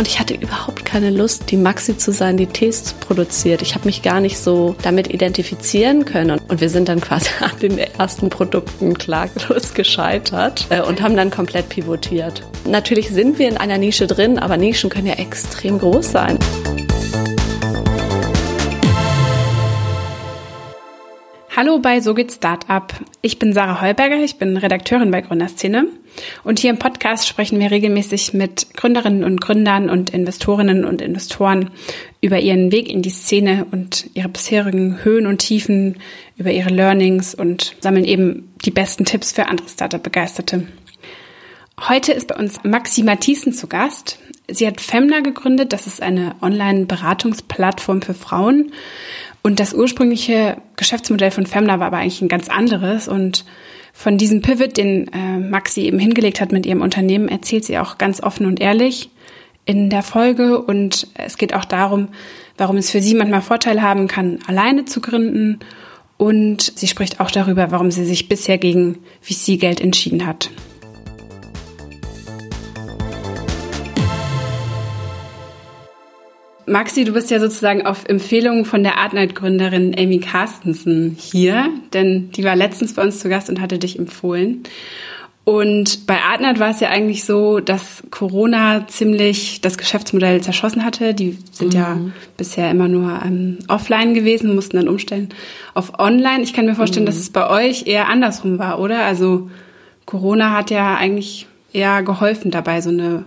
und ich hatte überhaupt keine Lust, die Maxi zu sein, die Tees produziert. Ich habe mich gar nicht so damit identifizieren können und wir sind dann quasi an den ersten Produkten klaglos gescheitert äh, und haben dann komplett pivotiert. Natürlich sind wir in einer Nische drin, aber Nischen können ja extrem groß sein. Hallo bei So geht Startup. Ich bin Sarah Heuberger, ich bin Redakteurin bei Gründerszene. Und hier im Podcast sprechen wir regelmäßig mit Gründerinnen und Gründern und Investorinnen und Investoren über ihren Weg in die Szene und ihre bisherigen Höhen und Tiefen, über ihre Learnings und sammeln eben die besten Tipps für andere Startup-Begeisterte. Heute ist bei uns Maxi Mathiessen zu Gast. Sie hat Femna gegründet. Das ist eine Online-Beratungsplattform für Frauen. Und das ursprüngliche Geschäftsmodell von Femna war aber eigentlich ein ganz anderes. Und von diesem Pivot, den äh, Maxi eben hingelegt hat mit ihrem Unternehmen, erzählt sie auch ganz offen und ehrlich in der Folge. Und es geht auch darum, warum es für sie manchmal Vorteile haben kann, alleine zu gründen. Und sie spricht auch darüber, warum sie sich bisher gegen VC-Geld entschieden hat. Maxi, du bist ja sozusagen auf Empfehlung von der Artnight-Gründerin Amy Carstensen hier, denn die war letztens bei uns zu Gast und hatte dich empfohlen. Und bei Artnight war es ja eigentlich so, dass Corona ziemlich das Geschäftsmodell zerschossen hatte. Die sind mhm. ja bisher immer nur ähm, offline gewesen, mussten dann umstellen auf online. Ich kann mir vorstellen, mhm. dass es bei euch eher andersrum war, oder? Also Corona hat ja eigentlich eher geholfen dabei, so eine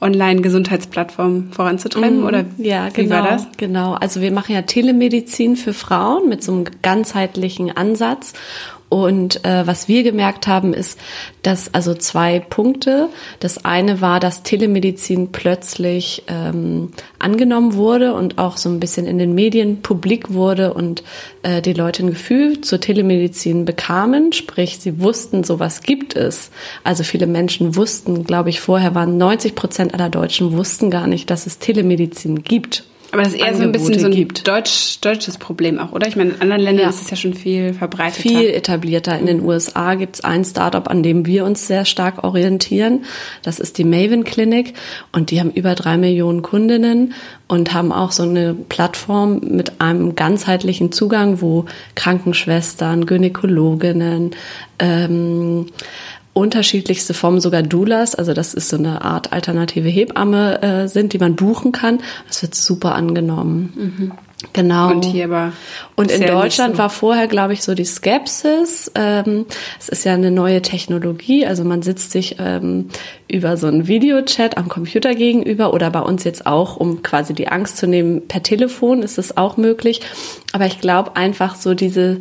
Online-Gesundheitsplattform voranzutreiben mhm. oder ja, wie genau, war das? Genau, also wir machen ja Telemedizin für Frauen mit so einem ganzheitlichen Ansatz und äh, was wir gemerkt haben, ist, dass also zwei Punkte. Das eine war, dass Telemedizin plötzlich ähm, angenommen wurde und auch so ein bisschen in den Medien publik wurde und äh, die Leute ein Gefühl zur Telemedizin bekamen. Sprich, sie wussten, sowas gibt es. Also viele Menschen wussten, glaube ich, vorher waren 90 Prozent aller Deutschen wussten gar nicht, dass es Telemedizin gibt. Aber das ist eher Angebote so ein bisschen so ein gibt. Deutsch, deutsches Problem auch, oder? Ich meine, in anderen Ländern ja. ist es ja schon viel verbreiteter. Viel etablierter. In den USA gibt es ein Startup, an dem wir uns sehr stark orientieren. Das ist die Maven Clinic und die haben über drei Millionen Kundinnen und haben auch so eine Plattform mit einem ganzheitlichen Zugang, wo Krankenschwestern, Gynäkologinnen, ähm, unterschiedlichste Formen, sogar Doulas, also das ist so eine Art alternative Hebamme äh, sind, die man buchen kann. Das wird super angenommen. Mhm. Genau. Und hier aber. Und in Deutschland so. war vorher, glaube ich, so die Skepsis. Ähm, es ist ja eine neue Technologie, also man sitzt sich ähm, über so einen Videochat am Computer gegenüber oder bei uns jetzt auch, um quasi die Angst zu nehmen, per Telefon ist es auch möglich. Aber ich glaube einfach so diese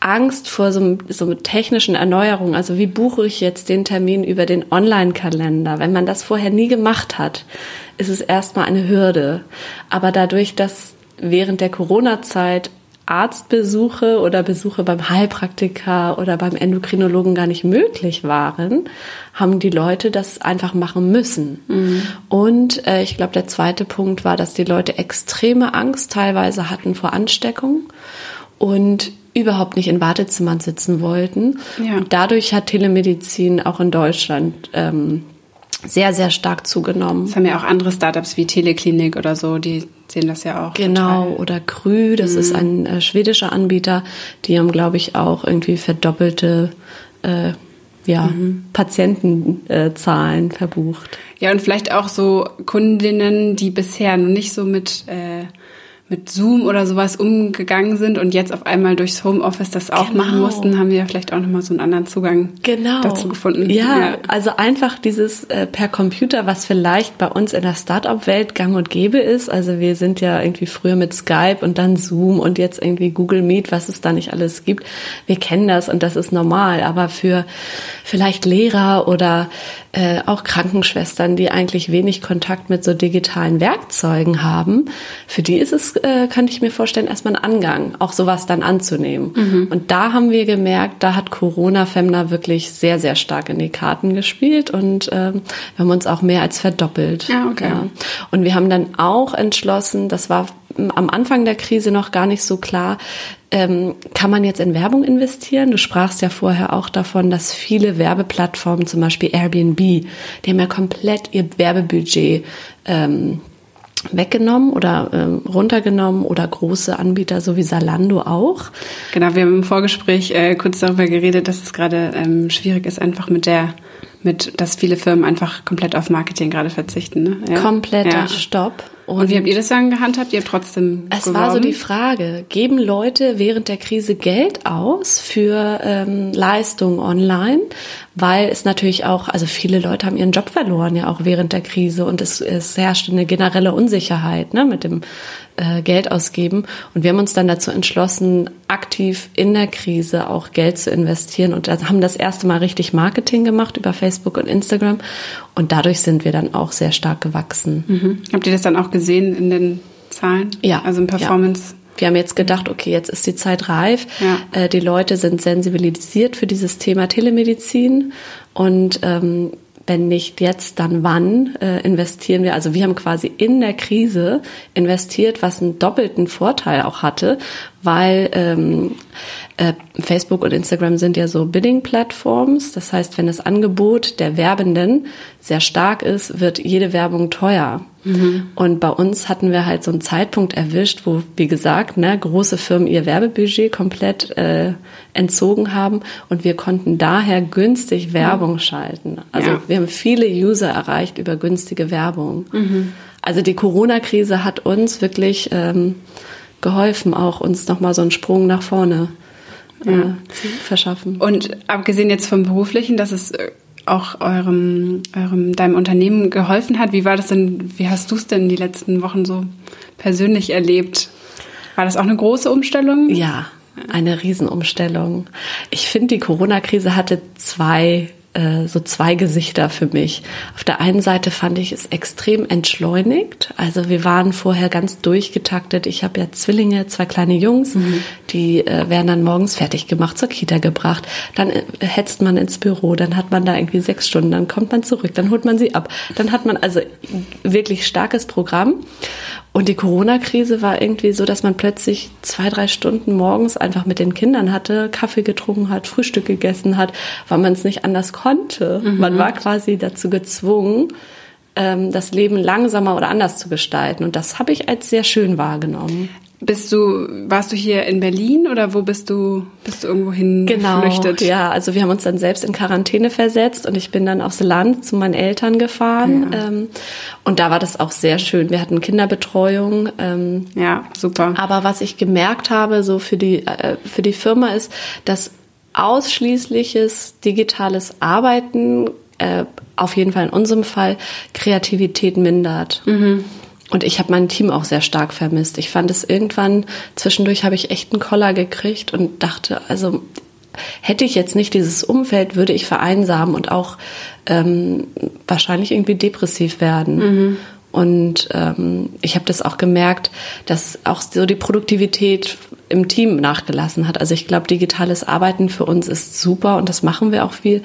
Angst vor so, so technischen Erneuerungen. Also wie buche ich jetzt den Termin über den Online-Kalender? Wenn man das vorher nie gemacht hat, ist es erstmal eine Hürde. Aber dadurch, dass während der Corona-Zeit Arztbesuche oder Besuche beim Heilpraktiker oder beim Endokrinologen gar nicht möglich waren, haben die Leute das einfach machen müssen. Mhm. Und äh, ich glaube, der zweite Punkt war, dass die Leute extreme Angst teilweise hatten vor Ansteckung und überhaupt nicht in Wartezimmern sitzen wollten. Ja. Und dadurch hat Telemedizin auch in Deutschland ähm, sehr, sehr stark zugenommen. Das haben ja auch andere Startups wie Teleklinik oder so, die sehen das ja auch. Genau, total. oder Krü, das mhm. ist ein äh, schwedischer Anbieter, die haben, glaube ich, auch irgendwie verdoppelte äh, ja, mhm. Patientenzahlen äh, verbucht. Ja, und vielleicht auch so Kundinnen, die bisher noch nicht so mit äh, mit Zoom oder sowas umgegangen sind und jetzt auf einmal durchs Homeoffice das auch genau. machen mussten, haben wir vielleicht auch nochmal so einen anderen Zugang genau. dazu gefunden. Ja, ja, also einfach dieses äh, per Computer, was vielleicht bei uns in der Startup-Welt gang und gäbe ist. Also wir sind ja irgendwie früher mit Skype und dann Zoom und jetzt irgendwie Google Meet, was es da nicht alles gibt. Wir kennen das und das ist normal. Aber für vielleicht Lehrer oder äh, auch Krankenschwestern, die eigentlich wenig Kontakt mit so digitalen Werkzeugen haben, für die ist es äh, kann ich mir vorstellen, erstmal ein Angang, auch sowas dann anzunehmen. Mhm. Und da haben wir gemerkt, da hat Corona Femna wirklich sehr, sehr stark in die Karten gespielt und ähm, wir haben uns auch mehr als verdoppelt. Ja, okay. Ja. Und wir haben dann auch entschlossen, das war am Anfang der Krise noch gar nicht so klar, ähm, kann man jetzt in Werbung investieren? Du sprachst ja vorher auch davon, dass viele Werbeplattformen, zum Beispiel Airbnb, die haben ja komplett ihr Werbebudget ähm, weggenommen oder ähm, runtergenommen oder große Anbieter so wie Salando auch. Genau, wir haben im Vorgespräch äh, kurz darüber geredet, dass es gerade ähm, schwierig ist, einfach mit der mit, dass viele Firmen einfach komplett auf Marketing gerade verzichten. Ne? Ja. Kompletter ja. Stopp. Und, und, wie habt ihr das dann gehandhabt? Ihr habt trotzdem. Es geworben? war so die Frage: Geben Leute während der Krise Geld aus für ähm, Leistungen online? Weil es natürlich auch, also viele Leute haben ihren Job verloren ja auch während der Krise und es, es herrscht eine generelle Unsicherheit ne, mit dem äh, Geld ausgeben. Und wir haben uns dann dazu entschlossen, aktiv in der Krise auch Geld zu investieren und haben das erste Mal richtig Marketing gemacht über Facebook und Instagram. Und dadurch sind wir dann auch sehr stark gewachsen. Mhm. Habt ihr das dann auch gesehen in den Zahlen? Ja. Also im Performance? Ja. Wir haben jetzt gedacht, okay, jetzt ist die Zeit reif. Ja. Äh, die Leute sind sensibilisiert für dieses Thema Telemedizin und ähm, wenn nicht jetzt, dann wann äh, investieren wir? Also wir haben quasi in der Krise investiert, was einen doppelten Vorteil auch hatte, weil ähm, äh, Facebook und Instagram sind ja so Bidding-Plattforms. Das heißt, wenn das Angebot der Werbenden sehr stark ist, wird jede Werbung teuer. Mhm. Und bei uns hatten wir halt so einen Zeitpunkt erwischt, wo, wie gesagt, ne, große Firmen ihr Werbebudget komplett äh, entzogen haben und wir konnten daher günstig Werbung mhm. schalten. Also ja. wir haben viele User erreicht über günstige Werbung. Mhm. Also die Corona-Krise hat uns wirklich ähm, geholfen, auch uns nochmal so einen Sprung nach vorne äh, ja. zu verschaffen. Und abgesehen jetzt vom beruflichen, dass es äh, auch eurem, eurem, deinem Unternehmen geholfen hat, wie war das denn, wie hast du es denn die letzten Wochen so persönlich erlebt? War das auch eine große Umstellung? Ja, eine Riesenumstellung. Ich finde, die Corona-Krise hatte zwei äh, so zwei Gesichter für mich. Auf der einen Seite fand ich es extrem entschleunigt. Also wir waren vorher ganz durchgetaktet. Ich habe ja Zwillinge, zwei kleine Jungs, mhm. die äh, werden dann morgens fertig gemacht, zur Kita gebracht. Dann äh, hetzt man ins Büro, dann hat man da irgendwie sechs Stunden, dann kommt man zurück, dann holt man sie ab. Dann hat man also wirklich starkes Programm. Und die Corona-Krise war irgendwie so, dass man plötzlich zwei, drei Stunden morgens einfach mit den Kindern hatte, Kaffee getrunken hat, Frühstück gegessen hat, weil man es nicht anders konnte. Mhm. Man war quasi dazu gezwungen, ähm, das Leben langsamer oder anders zu gestalten. Und das habe ich als sehr schön wahrgenommen. Bist du, warst du hier in Berlin oder wo bist du, bist du irgendwo hingeflüchtet? Genau, ja, also wir haben uns dann selbst in Quarantäne versetzt und ich bin dann aufs Land zu meinen Eltern gefahren. Ja. Ähm, und da war das auch sehr schön. Wir hatten Kinderbetreuung. Ähm, ja, super. Aber was ich gemerkt habe, so für die, äh, für die Firma ist, dass ausschließliches digitales Arbeiten äh, auf jeden Fall in unserem Fall Kreativität mindert. Mhm. Und ich habe mein Team auch sehr stark vermisst. Ich fand es irgendwann, zwischendurch habe ich echt einen Koller gekriegt und dachte, also hätte ich jetzt nicht dieses Umfeld, würde ich vereinsamen und auch ähm, wahrscheinlich irgendwie depressiv werden. Mhm. Und ähm, ich habe das auch gemerkt, dass auch so die Produktivität im Team nachgelassen hat. Also ich glaube, digitales Arbeiten für uns ist super und das machen wir auch viel.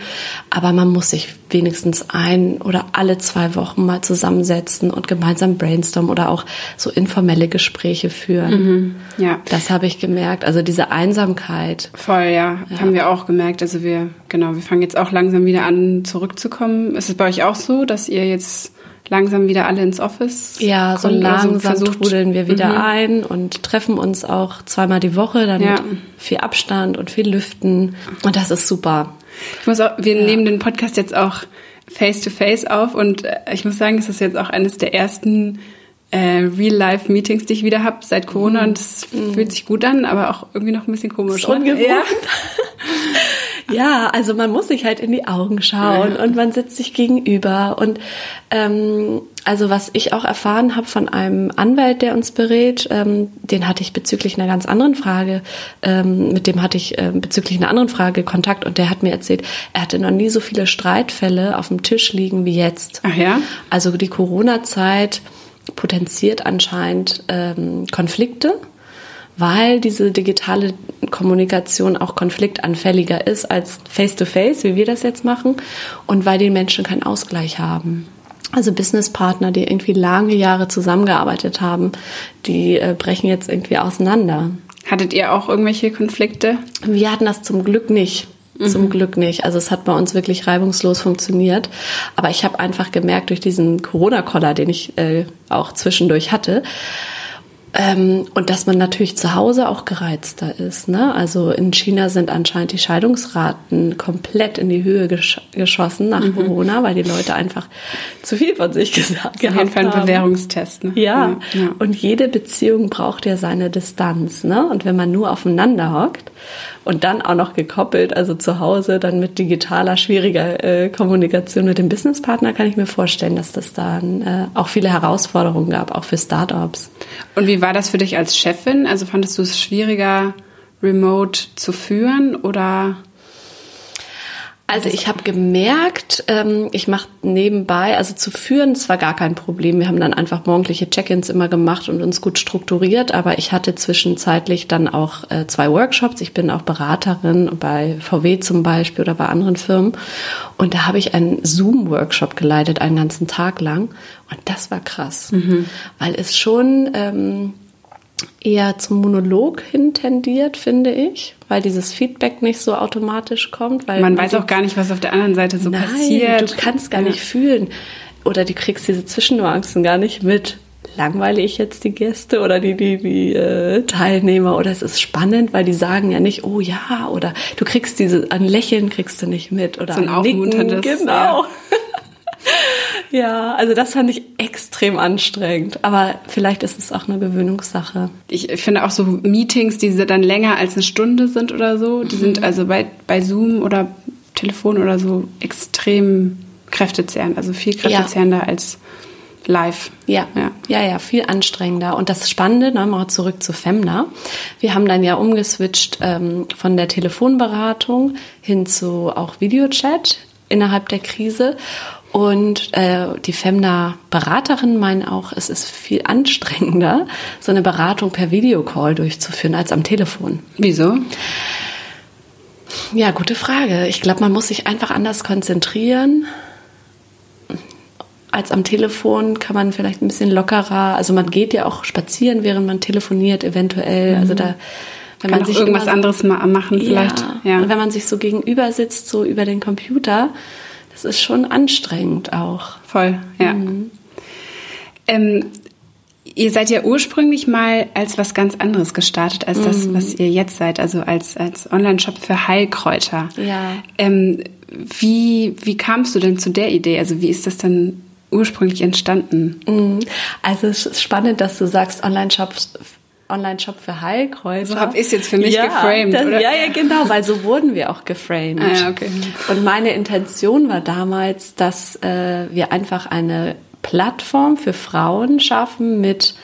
Aber man muss sich wenigstens ein oder alle zwei Wochen mal zusammensetzen und gemeinsam brainstormen oder auch so informelle Gespräche führen. Mhm, ja. Das habe ich gemerkt. Also diese Einsamkeit. Voll, ja. ja. Haben wir auch gemerkt. Also wir, genau, wir fangen jetzt auch langsam wieder an, zurückzukommen. Ist es bei euch auch so, dass ihr jetzt langsam wieder alle ins Office? Ja, so langsam also trudeln wir wieder mhm. ein und treffen uns auch zweimal die Woche, dann ja. mit viel Abstand und viel Lüften. Und das ist super. Ich muss auch, wir ja. nehmen den Podcast jetzt auch face to face auf und äh, ich muss sagen, es ist jetzt auch eines der ersten äh, Real-Life-Meetings, die ich wieder habe seit Corona und das mhm. fühlt sich gut an, aber auch irgendwie noch ein bisschen komisch. Ungewohnt. Ja. Ja, also man muss sich halt in die Augen schauen ja. und man sitzt sich gegenüber. Und ähm, also was ich auch erfahren habe von einem Anwalt, der uns berät, ähm, den hatte ich bezüglich einer ganz anderen Frage, ähm, mit dem hatte ich äh, bezüglich einer anderen Frage Kontakt und der hat mir erzählt, er hatte noch nie so viele Streitfälle auf dem Tisch liegen wie jetzt. Ach ja? Also die Corona-Zeit potenziert anscheinend ähm, Konflikte weil diese digitale Kommunikation auch konfliktanfälliger ist als face-to-face, -face, wie wir das jetzt machen, und weil die Menschen keinen Ausgleich haben. Also Businesspartner, die irgendwie lange Jahre zusammengearbeitet haben, die äh, brechen jetzt irgendwie auseinander. Hattet ihr auch irgendwelche Konflikte? Wir hatten das zum Glück nicht. Zum mhm. Glück nicht. Also es hat bei uns wirklich reibungslos funktioniert. Aber ich habe einfach gemerkt durch diesen Corona-Koller, den ich äh, auch zwischendurch hatte, ähm, und dass man natürlich zu Hause auch gereizter ist. Ne? Also in China sind anscheinend die Scheidungsraten komplett in die Höhe gesch geschossen nach mhm. Corona, weil die Leute einfach zu viel von sich gesagt haben. Auf jeden Fall ein Bewährungstest. Ne? Ja. ja. und jede Beziehung braucht ja seine Distanz. Ne? Und wenn man nur aufeinander hockt und dann auch noch gekoppelt, also zu Hause, dann mit digitaler, schwieriger äh, Kommunikation mit dem Businesspartner, kann ich mir vorstellen, dass das dann äh, auch viele Herausforderungen gab, auch für Startups. Und wie war das für dich als Chefin? Also fandest du es schwieriger, remote zu führen oder? Also ich habe gemerkt, ähm, ich mache nebenbei, also zu führen, das war gar kein Problem. Wir haben dann einfach morgendliche Check-ins immer gemacht und uns gut strukturiert. Aber ich hatte zwischenzeitlich dann auch äh, zwei Workshops. Ich bin auch Beraterin bei VW zum Beispiel oder bei anderen Firmen. Und da habe ich einen Zoom-Workshop geleitet, einen ganzen Tag lang. Und das war krass, mhm. weil es schon... Ähm, eher zum Monolog hin tendiert, finde ich, weil dieses Feedback nicht so automatisch kommt. Weil man weiß auch gar nicht, was auf der anderen Seite so nein, passiert. Du kannst gar ja. nicht fühlen oder du kriegst diese Zwischennuancen gar nicht mit. Langweile ich jetzt die Gäste oder die, die, die äh, Teilnehmer oder es ist spannend, weil die sagen ja nicht, oh ja, oder du kriegst diese, ein Lächeln kriegst du nicht mit oder so ein, ein Nicken, genau. Ja. Ja, also das fand ich extrem anstrengend. Aber vielleicht ist es auch eine Gewöhnungssache. Ich finde auch so Meetings, die dann länger als eine Stunde sind oder so, die mhm. sind also bei, bei Zoom oder Telefon oder so extrem kräftezehrend. Also viel kräftezehrender ja. als live. Ja. ja, ja, ja, viel anstrengender. Und das Spannende, ne, mal zurück zu Femna. Wir haben dann ja umgeswitcht ähm, von der Telefonberatung hin zu auch Videochat innerhalb der Krise. Und äh, die Femna-Beraterinnen meinen auch, es ist viel anstrengender, so eine Beratung per Videocall durchzuführen als am Telefon. Wieso? Ja, gute Frage. Ich glaube, man muss sich einfach anders konzentrieren. Als am Telefon kann man vielleicht ein bisschen lockerer, also man geht ja auch spazieren, während man telefoniert, eventuell. Mhm. Also da wenn kann man sich irgendwas so, anderes mal machen vielleicht. Ja, ja. Und wenn man sich so gegenüber sitzt, so über den Computer, das ist schon anstrengend auch. Voll, ja. Mhm. Ähm, ihr seid ja ursprünglich mal als was ganz anderes gestartet, als das, mhm. was ihr jetzt seid, also als, als Online-Shop für Heilkräuter. Ja. Ähm, wie, wie kamst du denn zu der Idee? Also wie ist das dann ursprünglich entstanden? Mhm. Also es ist spannend, dass du sagst Online-Shops Online-Shop für Heilkräuter. So habe ich es jetzt für mich ja, geframed, das, oder? Ja, ja, genau, weil so wurden wir auch geframed. Ah, ja, okay. Und meine Intention war damals, dass äh, wir einfach eine Plattform für Frauen schaffen mit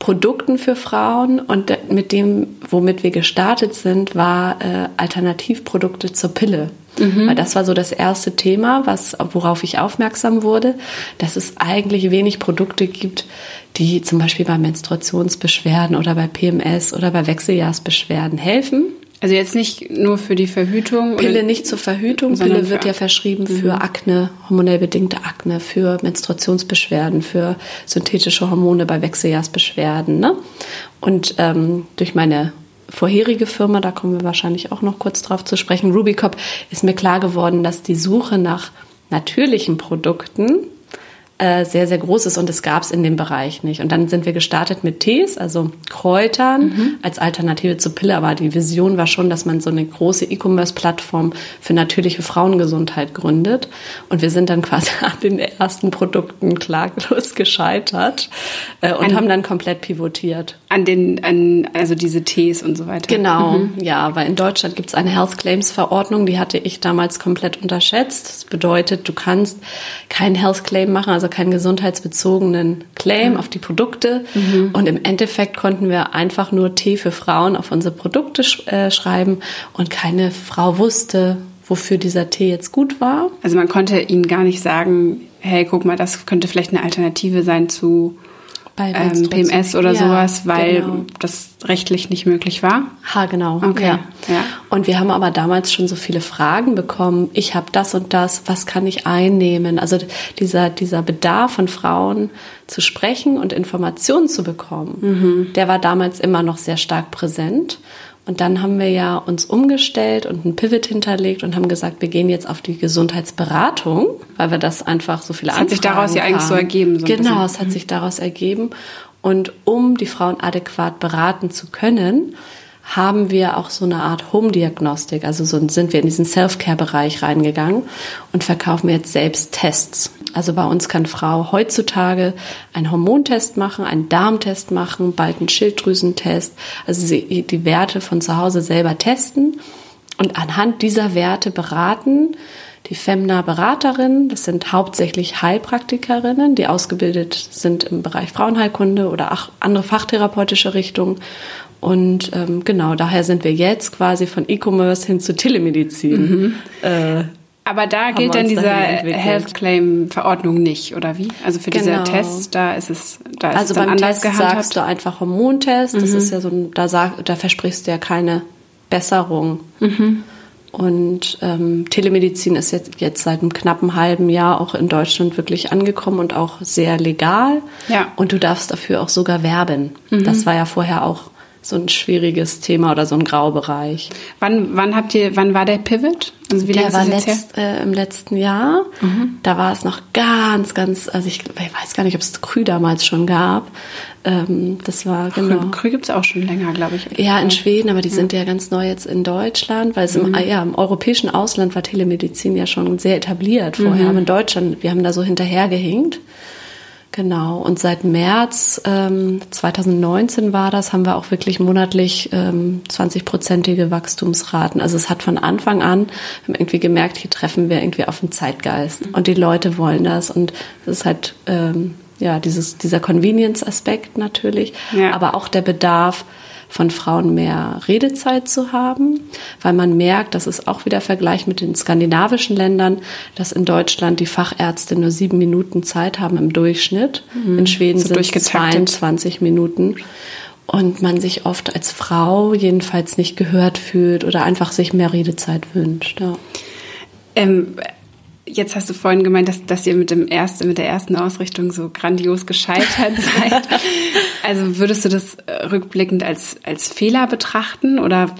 Produkten für Frauen und mit dem, womit wir gestartet sind, war äh, Alternativprodukte zur Pille. Mhm. Weil das war so das erste Thema, was, worauf ich aufmerksam wurde, dass es eigentlich wenig Produkte gibt, die zum Beispiel bei Menstruationsbeschwerden oder bei PMS oder bei Wechseljahrsbeschwerden helfen. Also jetzt nicht nur für die Verhütung? Pille nicht zur Verhütung. Pille wird ja verschrieben mhm. für Akne, hormonell bedingte Akne, für Menstruationsbeschwerden, für synthetische Hormone bei Wechseljahrsbeschwerden. Ne? Und ähm, durch meine vorherige Firma, da kommen wir wahrscheinlich auch noch kurz drauf zu sprechen, Rubicop, ist mir klar geworden, dass die Suche nach natürlichen Produkten äh, sehr, sehr groß ist und es gab es in dem Bereich nicht. Und dann sind wir gestartet mit Tees, also Kräutern mhm. als Alternative zur Pille. Aber die Vision war schon, dass man so eine große E-Commerce-Plattform für natürliche Frauengesundheit gründet. Und wir sind dann quasi an den ersten Produkten klaglos gescheitert äh, und an, haben dann komplett pivotiert. An den, an, also diese Tees und so weiter. Genau, mhm. ja, weil in Deutschland gibt es eine Health Claims Verordnung, die hatte ich damals komplett unterschätzt. Das bedeutet, du kannst kein Health Claim machen, also keinen gesundheitsbezogenen Claim auf die Produkte. Mhm. Und im Endeffekt konnten wir einfach nur Tee für Frauen auf unsere Produkte sch äh, schreiben und keine Frau wusste, wofür dieser Tee jetzt gut war. Also man konnte ihnen gar nicht sagen, hey, guck mal, das könnte vielleicht eine Alternative sein zu ähm, PMS oder ja, sowas, weil genau. das rechtlich nicht möglich war? Ha, genau. Okay. Ja. ja. Und wir haben aber damals schon so viele Fragen bekommen. Ich habe das und das, was kann ich einnehmen? Also dieser, dieser Bedarf von Frauen zu sprechen und Informationen zu bekommen, mhm. der war damals immer noch sehr stark präsent. Und dann haben wir ja uns umgestellt und einen Pivot hinterlegt und haben gesagt, wir gehen jetzt auf die Gesundheitsberatung, weil wir das einfach so viele das hat sich daraus ja eigentlich so ergeben. So genau, es hat sich daraus ergeben. Und um die Frauen adäquat beraten zu können, haben wir auch so eine Art Home-Diagnostik. Also so sind wir in diesen Self-Care-Bereich reingegangen und verkaufen jetzt selbst Tests. Also bei uns kann Frau heutzutage einen Hormontest machen, einen Darmtest machen, bald einen Schilddrüsentest. Also sie die Werte von zu Hause selber testen und anhand dieser Werte beraten. Die Femna-Beraterinnen, das sind hauptsächlich Heilpraktikerinnen, die ausgebildet sind im Bereich Frauenheilkunde oder andere fachtherapeutische Richtungen und ähm, genau, daher sind wir jetzt quasi von E-Commerce hin zu Telemedizin. Mhm. Äh, aber da gilt dann diese Health Claim Verordnung nicht, oder wie? Also für diese genau. Tests, da ist es, da ist also es dann beim anders Test gehandhabt. sagst du einfach Hormontest. Mhm. Das ist ja so, da sag, da versprichst du ja keine Besserung. Mhm. Und ähm, Telemedizin ist jetzt, jetzt seit einem knappen halben Jahr auch in Deutschland wirklich angekommen und auch sehr legal. Ja. Und du darfst dafür auch sogar werben. Mhm. Das war ja vorher auch so ein schwieriges Thema oder so ein Graubereich. Wann, wann habt ihr, wann war der Pivot? Also wie der war letzt, äh, im letzten Jahr. Mhm. Da war es noch ganz, ganz, also ich, ich weiß gar nicht, ob es Krü damals schon gab. Ähm, das war genau. Krü, Krü gibt es auch schon länger, glaube ich. Ja, in Schweden, aber die ja. sind ja ganz neu jetzt in Deutschland, weil es mhm. im, ja, im europäischen Ausland war Telemedizin ja schon sehr etabliert vorher. Mhm. Aber in Deutschland, wir haben da so hinterhergehinkt. Genau, und seit März ähm, 2019 war das, haben wir auch wirklich monatlich ähm, 20-prozentige Wachstumsraten. Also es hat von Anfang an, haben irgendwie gemerkt, hier treffen wir irgendwie auf den Zeitgeist. Und die Leute wollen das. Und das ist halt ähm, ja dieses, dieser Convenience-Aspekt natürlich, ja. aber auch der Bedarf, von Frauen mehr Redezeit zu haben, weil man merkt, das ist auch wieder Vergleich mit den skandinavischen Ländern, dass in Deutschland die Fachärzte nur sieben Minuten Zeit haben im Durchschnitt. Mhm. In Schweden so sind es 22 Minuten und man sich oft als Frau jedenfalls nicht gehört fühlt oder einfach sich mehr Redezeit wünscht. Ja. Ähm, Jetzt hast du vorhin gemeint, dass, dass ihr mit, dem ersten, mit der ersten Ausrichtung so grandios gescheitert seid. also würdest du das äh, rückblickend als, als Fehler betrachten oder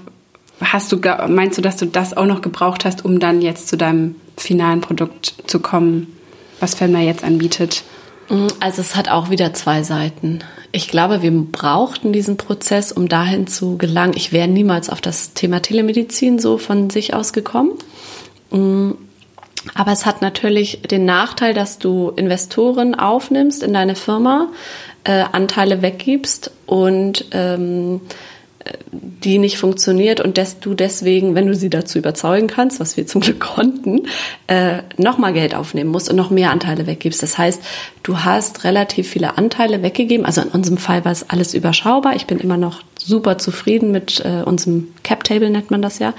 hast du, meinst du, dass du das auch noch gebraucht hast, um dann jetzt zu deinem finalen Produkt zu kommen, was Femna jetzt anbietet? Mm, also es hat auch wieder zwei Seiten. Ich glaube, wir brauchten diesen Prozess, um dahin zu gelangen. Ich wäre niemals auf das Thema Telemedizin so von sich aus gekommen. Aber es hat natürlich den Nachteil, dass du Investoren aufnimmst in deine Firma, äh, Anteile weggibst und ähm, die nicht funktioniert und dass du deswegen, wenn du sie dazu überzeugen kannst, was wir zum Glück konnten, äh, nochmal Geld aufnehmen musst und noch mehr Anteile weggibst. Das heißt, du hast relativ viele Anteile weggegeben. Also in unserem Fall war es alles überschaubar. Ich bin immer noch super zufrieden mit äh, unserem Cap Table, nennt man das ja.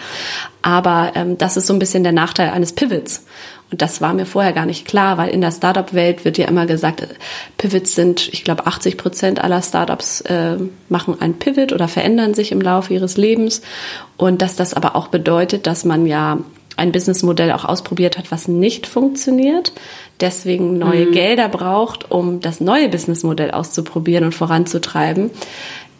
Aber ähm, das ist so ein bisschen der Nachteil eines Pivots. Und das war mir vorher gar nicht klar, weil in der Startup-Welt wird ja immer gesagt, Pivots sind, ich glaube, 80 Prozent aller Startups äh, machen ein Pivot oder verändern sich im Laufe ihres Lebens. Und dass das aber auch bedeutet, dass man ja ein Businessmodell auch ausprobiert hat, was nicht funktioniert, deswegen neue mhm. Gelder braucht, um das neue Businessmodell auszuprobieren und voranzutreiben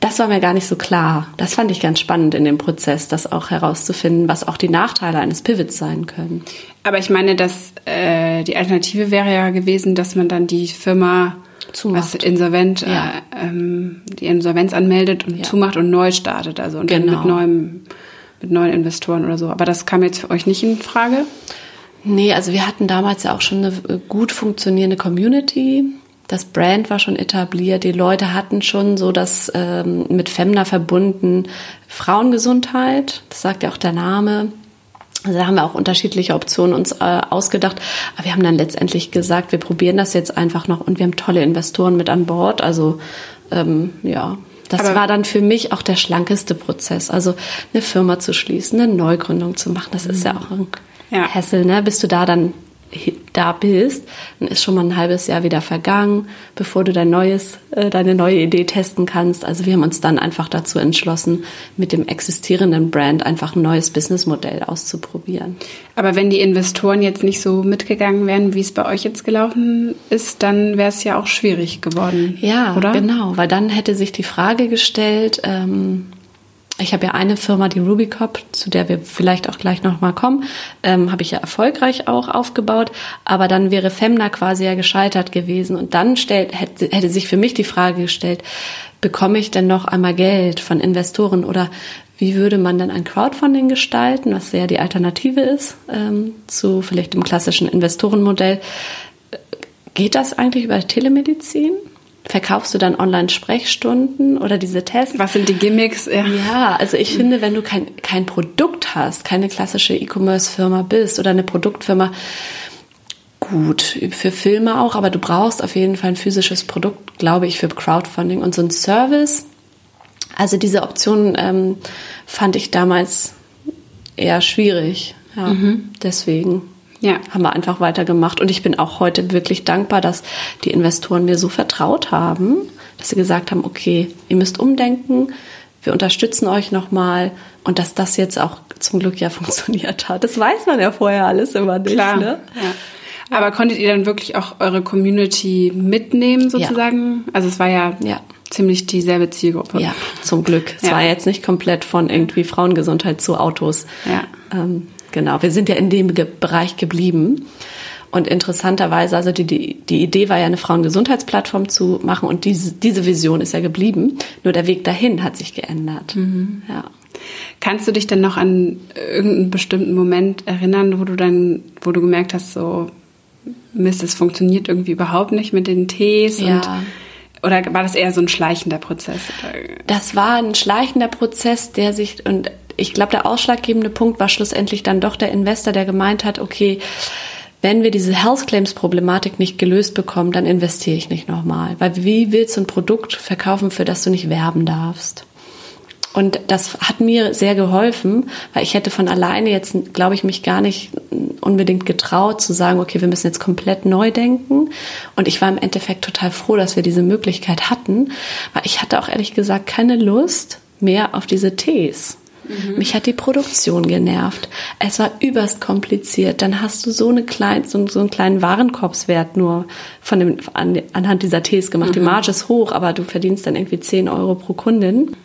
das war mir gar nicht so klar. Das fand ich ganz spannend in dem Prozess, das auch herauszufinden, was auch die Nachteile eines Pivots sein können. Aber ich meine, dass äh, die Alternative wäre ja gewesen, dass man dann die Firma zumacht. Was insolvent, ja. äh, ähm, die Insolvenz anmeldet und ja. zumacht und neu startet, also und genau. dann mit neuem, mit neuen Investoren oder so. Aber das kam jetzt für euch nicht in Frage? Nee, also wir hatten damals ja auch schon eine gut funktionierende Community das Brand war schon etabliert, die Leute hatten schon so das ähm, mit Femna verbunden Frauengesundheit, das sagt ja auch der Name. Also da haben wir auch unterschiedliche Optionen uns äh, ausgedacht. Aber wir haben dann letztendlich gesagt, wir probieren das jetzt einfach noch und wir haben tolle Investoren mit an Bord. Also ähm, ja, das Aber war dann für mich auch der schlankeste Prozess. Also eine Firma zu schließen, eine Neugründung zu machen, das ist ja auch ein ja. Hassel, ne? Bis du da dann da bist, dann ist schon mal ein halbes Jahr wieder vergangen, bevor du dein neues, äh, deine neue Idee testen kannst. Also wir haben uns dann einfach dazu entschlossen, mit dem existierenden Brand einfach ein neues Businessmodell auszuprobieren. Aber wenn die Investoren jetzt nicht so mitgegangen wären, wie es bei euch jetzt gelaufen ist, dann wäre es ja auch schwierig geworden. Ja, oder? genau, weil dann hätte sich die Frage gestellt, ähm, ich habe ja eine Firma, die Rubicop, zu der wir vielleicht auch gleich nochmal kommen, ähm, habe ich ja erfolgreich auch aufgebaut. Aber dann wäre Femna quasi ja gescheitert gewesen. Und dann stellt, hätte, hätte sich für mich die Frage gestellt, bekomme ich denn noch einmal Geld von Investoren oder wie würde man dann ein Crowdfunding gestalten, was ja die Alternative ist ähm, zu vielleicht dem klassischen Investorenmodell? Geht das eigentlich über Telemedizin? Verkaufst du dann Online-Sprechstunden oder diese Tests? Was sind die Gimmicks? Ja, ja also ich finde, wenn du kein, kein Produkt hast, keine klassische E-Commerce-Firma bist oder eine Produktfirma, gut, für Filme auch, aber du brauchst auf jeden Fall ein physisches Produkt, glaube ich, für Crowdfunding und so ein Service. Also diese Option ähm, fand ich damals eher schwierig. Ja, mhm. deswegen ja. haben wir einfach weitergemacht. Und ich bin auch heute wirklich dankbar, dass die Investoren mir so vertraut haben, dass sie gesagt haben, okay, ihr müsst umdenken, wir unterstützen euch nochmal und dass das jetzt auch zum Glück ja funktioniert hat. Das weiß man ja vorher alles immer nicht. Klar. Ne? Ja. Aber konntet ihr dann wirklich auch eure Community mitnehmen sozusagen? Ja. Also es war ja, ja ziemlich dieselbe Zielgruppe. Ja, zum Glück. Es ja. war jetzt nicht komplett von irgendwie Frauengesundheit zu Autos. Ja. Ähm, Genau, wir sind ja in dem Bereich geblieben. Und interessanterweise, also die, die, die Idee war ja, eine Frauengesundheitsplattform zu machen und diese, diese Vision ist ja geblieben. Nur der Weg dahin hat sich geändert. Mhm. Ja. Kannst du dich denn noch an irgendeinen bestimmten Moment erinnern, wo du dann, wo du gemerkt hast, so Mist, es funktioniert irgendwie überhaupt nicht mit den Tees ja. und oder war das eher so ein schleichender Prozess? Das war ein schleichender Prozess, der sich und ich glaube, der ausschlaggebende Punkt war schlussendlich dann doch der Investor, der gemeint hat, okay, wenn wir diese Health Claims Problematik nicht gelöst bekommen, dann investiere ich nicht nochmal. Weil wie willst du ein Produkt verkaufen, für das du nicht werben darfst? Und das hat mir sehr geholfen, weil ich hätte von alleine jetzt, glaube ich, mich gar nicht unbedingt getraut zu sagen, okay, wir müssen jetzt komplett neu denken. Und ich war im Endeffekt total froh, dass wir diese Möglichkeit hatten, weil ich hatte auch ehrlich gesagt keine Lust mehr auf diese Tees. Mhm. Mich hat die Produktion genervt. Es war überst kompliziert. Dann hast du so, eine klein, so, so einen kleinen Warenkorbswert nur von dem, an, anhand dieser Tees gemacht. Mhm. Die Marge ist hoch, aber du verdienst dann irgendwie 10 Euro pro Kundin.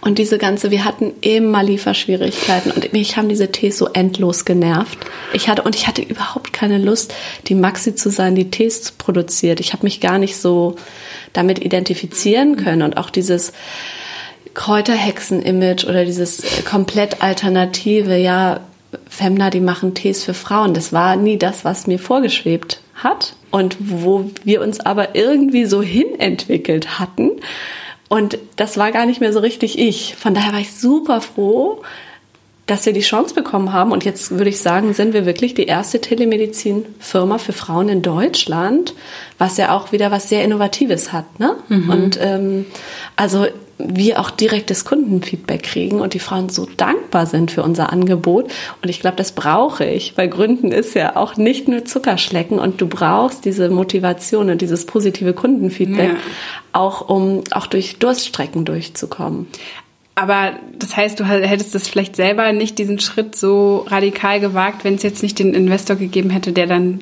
Und diese ganze, wir hatten immer Lieferschwierigkeiten und mich haben diese Tees so endlos genervt. Ich hatte und ich hatte überhaupt keine Lust, die Maxi zu sein, die Tees produziert. Ich habe mich gar nicht so damit identifizieren können und auch dieses Kräuterhexen-Image oder dieses komplett alternative, ja, Femna, die machen Tees für Frauen. Das war nie das, was mir vorgeschwebt hat und wo wir uns aber irgendwie so hinentwickelt hatten. Und das war gar nicht mehr so richtig ich. Von daher war ich super froh, dass wir die Chance bekommen haben. Und jetzt würde ich sagen, sind wir wirklich die erste Telemedizin-Firma für Frauen in Deutschland, was ja auch wieder was sehr Innovatives hat. Ne? Mhm. Und ähm, also wir auch direktes Kundenfeedback kriegen und die Frauen so dankbar sind für unser Angebot. Und ich glaube, das brauche ich, weil Gründen ist ja auch nicht nur Zuckerschlecken und du brauchst diese Motivation und dieses positive Kundenfeedback ja. auch, um auch durch Durststrecken durchzukommen. Aber das heißt, du hättest das vielleicht selber nicht diesen Schritt so radikal gewagt, wenn es jetzt nicht den Investor gegeben hätte, der dann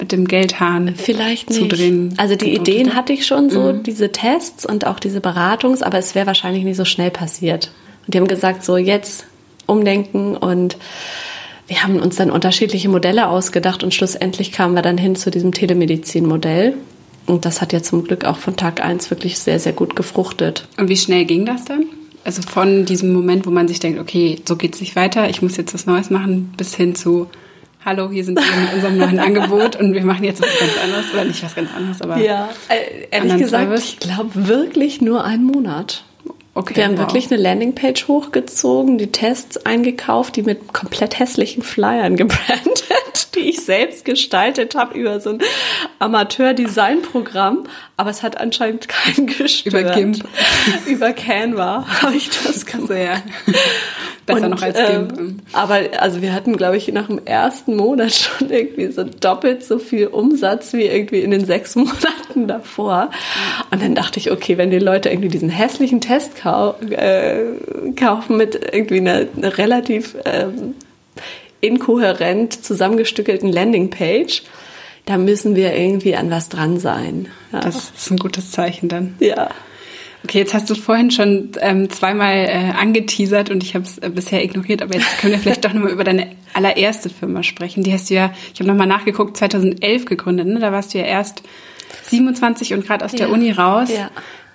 mit dem Geldhahn vielleicht nicht. Drehen, also die Ideen hatte ich schon so, mhm. diese Tests und auch diese Beratungs, aber es wäre wahrscheinlich nicht so schnell passiert. Und die haben gesagt, so jetzt umdenken und wir haben uns dann unterschiedliche Modelle ausgedacht und schlussendlich kamen wir dann hin zu diesem Telemedizin-Modell. Und das hat ja zum Glück auch von Tag eins wirklich sehr, sehr gut gefruchtet. Und wie schnell ging das dann? Also von diesem Moment, wo man sich denkt, okay, so geht es nicht weiter, ich muss jetzt was Neues machen, bis hin zu, hallo, hier sind wir mit unserem neuen Angebot und wir machen jetzt was ganz anderes oder nicht was ganz anderes, aber ja, äh, ehrlich gesagt, Service. ich glaube wirklich nur einen Monat. Okay, wir haben wow. wirklich eine Landingpage hochgezogen, die Tests eingekauft, die mit komplett hässlichen Flyern gebrandet, die ich selbst gestaltet habe über so ein Amateur-Design-Programm. Aber es hat anscheinend keinen gestört. Über GIMP. über Canva habe ich das gemacht. Sehr. Besser und, noch als Kind. Ähm, aber also wir hatten, glaube ich, nach dem ersten Monat schon irgendwie so doppelt so viel Umsatz wie irgendwie in den sechs Monaten davor. Und dann dachte ich, okay, wenn die Leute irgendwie diesen hässlichen Test kau äh, kaufen mit irgendwie einer, einer relativ ähm, inkohärent zusammengestückelten Landingpage, da müssen wir irgendwie an was dran sein. Ja. Das ist ein gutes Zeichen dann. Ja. Okay, jetzt hast du vorhin schon ähm, zweimal äh, angeteasert und ich habe es äh, bisher ignoriert, aber jetzt können wir vielleicht doch nochmal über deine allererste Firma sprechen. Die hast du ja, ich habe nochmal nachgeguckt, 2011 gegründet. Ne? Da warst du ja erst 27 und gerade aus der Uni raus. Ja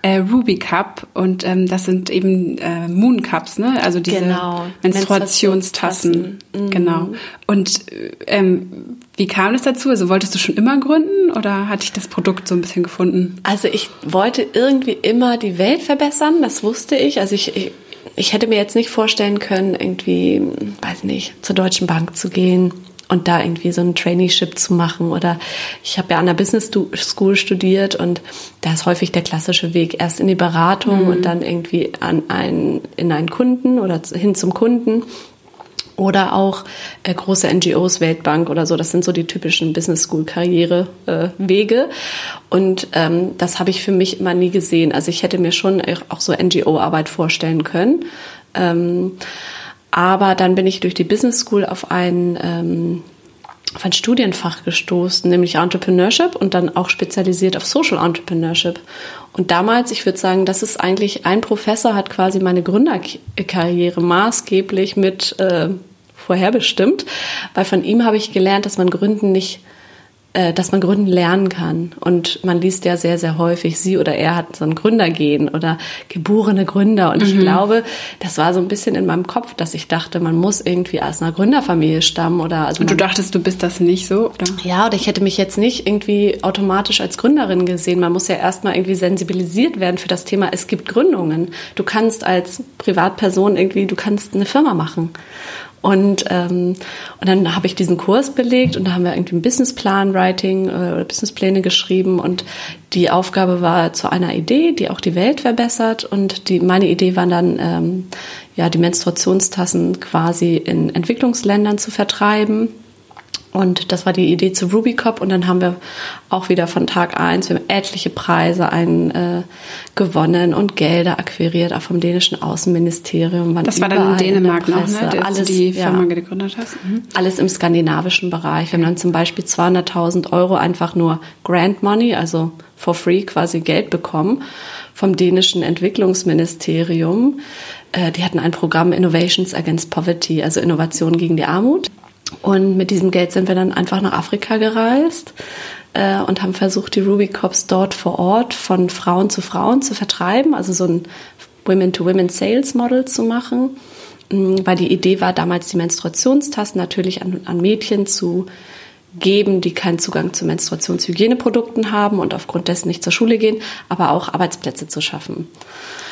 äh, Ruby Cup und ähm, das sind eben äh, Moon Cups, ne? Also diese genau. Menstruationstassen. Mhm. Genau. Und ähm, wie kam es dazu? Also wolltest du schon immer gründen oder hatte ich das Produkt so ein bisschen gefunden? Also ich wollte irgendwie immer die Welt verbessern, das wusste ich. Also ich, ich, ich hätte mir jetzt nicht vorstellen können, irgendwie, weiß nicht, zur Deutschen Bank zu gehen und da irgendwie so ein Traineeship zu machen. Oder ich habe ja an der Business School studiert und da ist häufig der klassische Weg erst in die Beratung mhm. und dann irgendwie an einen, in einen Kunden oder hin zum Kunden. Oder auch äh, große NGOs, Weltbank oder so. Das sind so die typischen Business School Karrierewege. Äh, und ähm, das habe ich für mich immer nie gesehen. Also ich hätte mir schon auch so NGO-Arbeit vorstellen können. Ähm, aber dann bin ich durch die Business School auf ein, ähm, auf ein Studienfach gestoßen, nämlich Entrepreneurship und dann auch spezialisiert auf Social Entrepreneurship. Und damals, ich würde sagen, das ist eigentlich, ein Professor hat quasi meine Gründerkarriere maßgeblich mit äh, vorherbestimmt, weil von ihm habe ich gelernt, dass man Gründen nicht dass man gründen lernen kann. Und man liest ja sehr, sehr häufig, sie oder er hat so ein Gründergehen oder geborene Gründer. Und ich mhm. glaube, das war so ein bisschen in meinem Kopf, dass ich dachte, man muss irgendwie aus einer Gründerfamilie stammen oder also. Und du dachtest, du bist das nicht so? Oder? Ja, oder ich hätte mich jetzt nicht irgendwie automatisch als Gründerin gesehen. Man muss ja erstmal irgendwie sensibilisiert werden für das Thema, es gibt Gründungen. Du kannst als Privatperson irgendwie, du kannst eine Firma machen. Und, ähm, und dann habe ich diesen Kurs belegt und da haben wir irgendwie ein Businessplan Writing äh, oder Businesspläne geschrieben und die Aufgabe war zu einer Idee, die auch die Welt verbessert und die meine Idee war dann ähm, ja die Menstruationstassen quasi in Entwicklungsländern zu vertreiben und das war die Idee zu RubyCop. Und dann haben wir auch wieder von Tag eins wir haben etliche Preise ein, äh, gewonnen und Gelder akquiriert, auch vom dänischen Außenministerium. Das war dann in Dänemark noch, ne? Alles, die Firma ja, gegründet hast. Mhm. Alles im skandinavischen Bereich. Wir haben dann zum Beispiel 200.000 Euro einfach nur Grant Money, also for free quasi Geld bekommen vom dänischen Entwicklungsministerium. Äh, die hatten ein Programm Innovations Against Poverty, also Innovation gegen die Armut. Und mit diesem Geld sind wir dann einfach nach Afrika gereist äh, und haben versucht, die Ruby Cops dort vor Ort von Frauen zu Frauen zu vertreiben, also so ein Women-to-Women-Sales-Model zu machen. Mhm, weil die Idee war damals, die Menstruationstassen natürlich an, an Mädchen zu geben, die keinen Zugang zu Menstruationshygieneprodukten haben und aufgrund dessen nicht zur Schule gehen, aber auch Arbeitsplätze zu schaffen.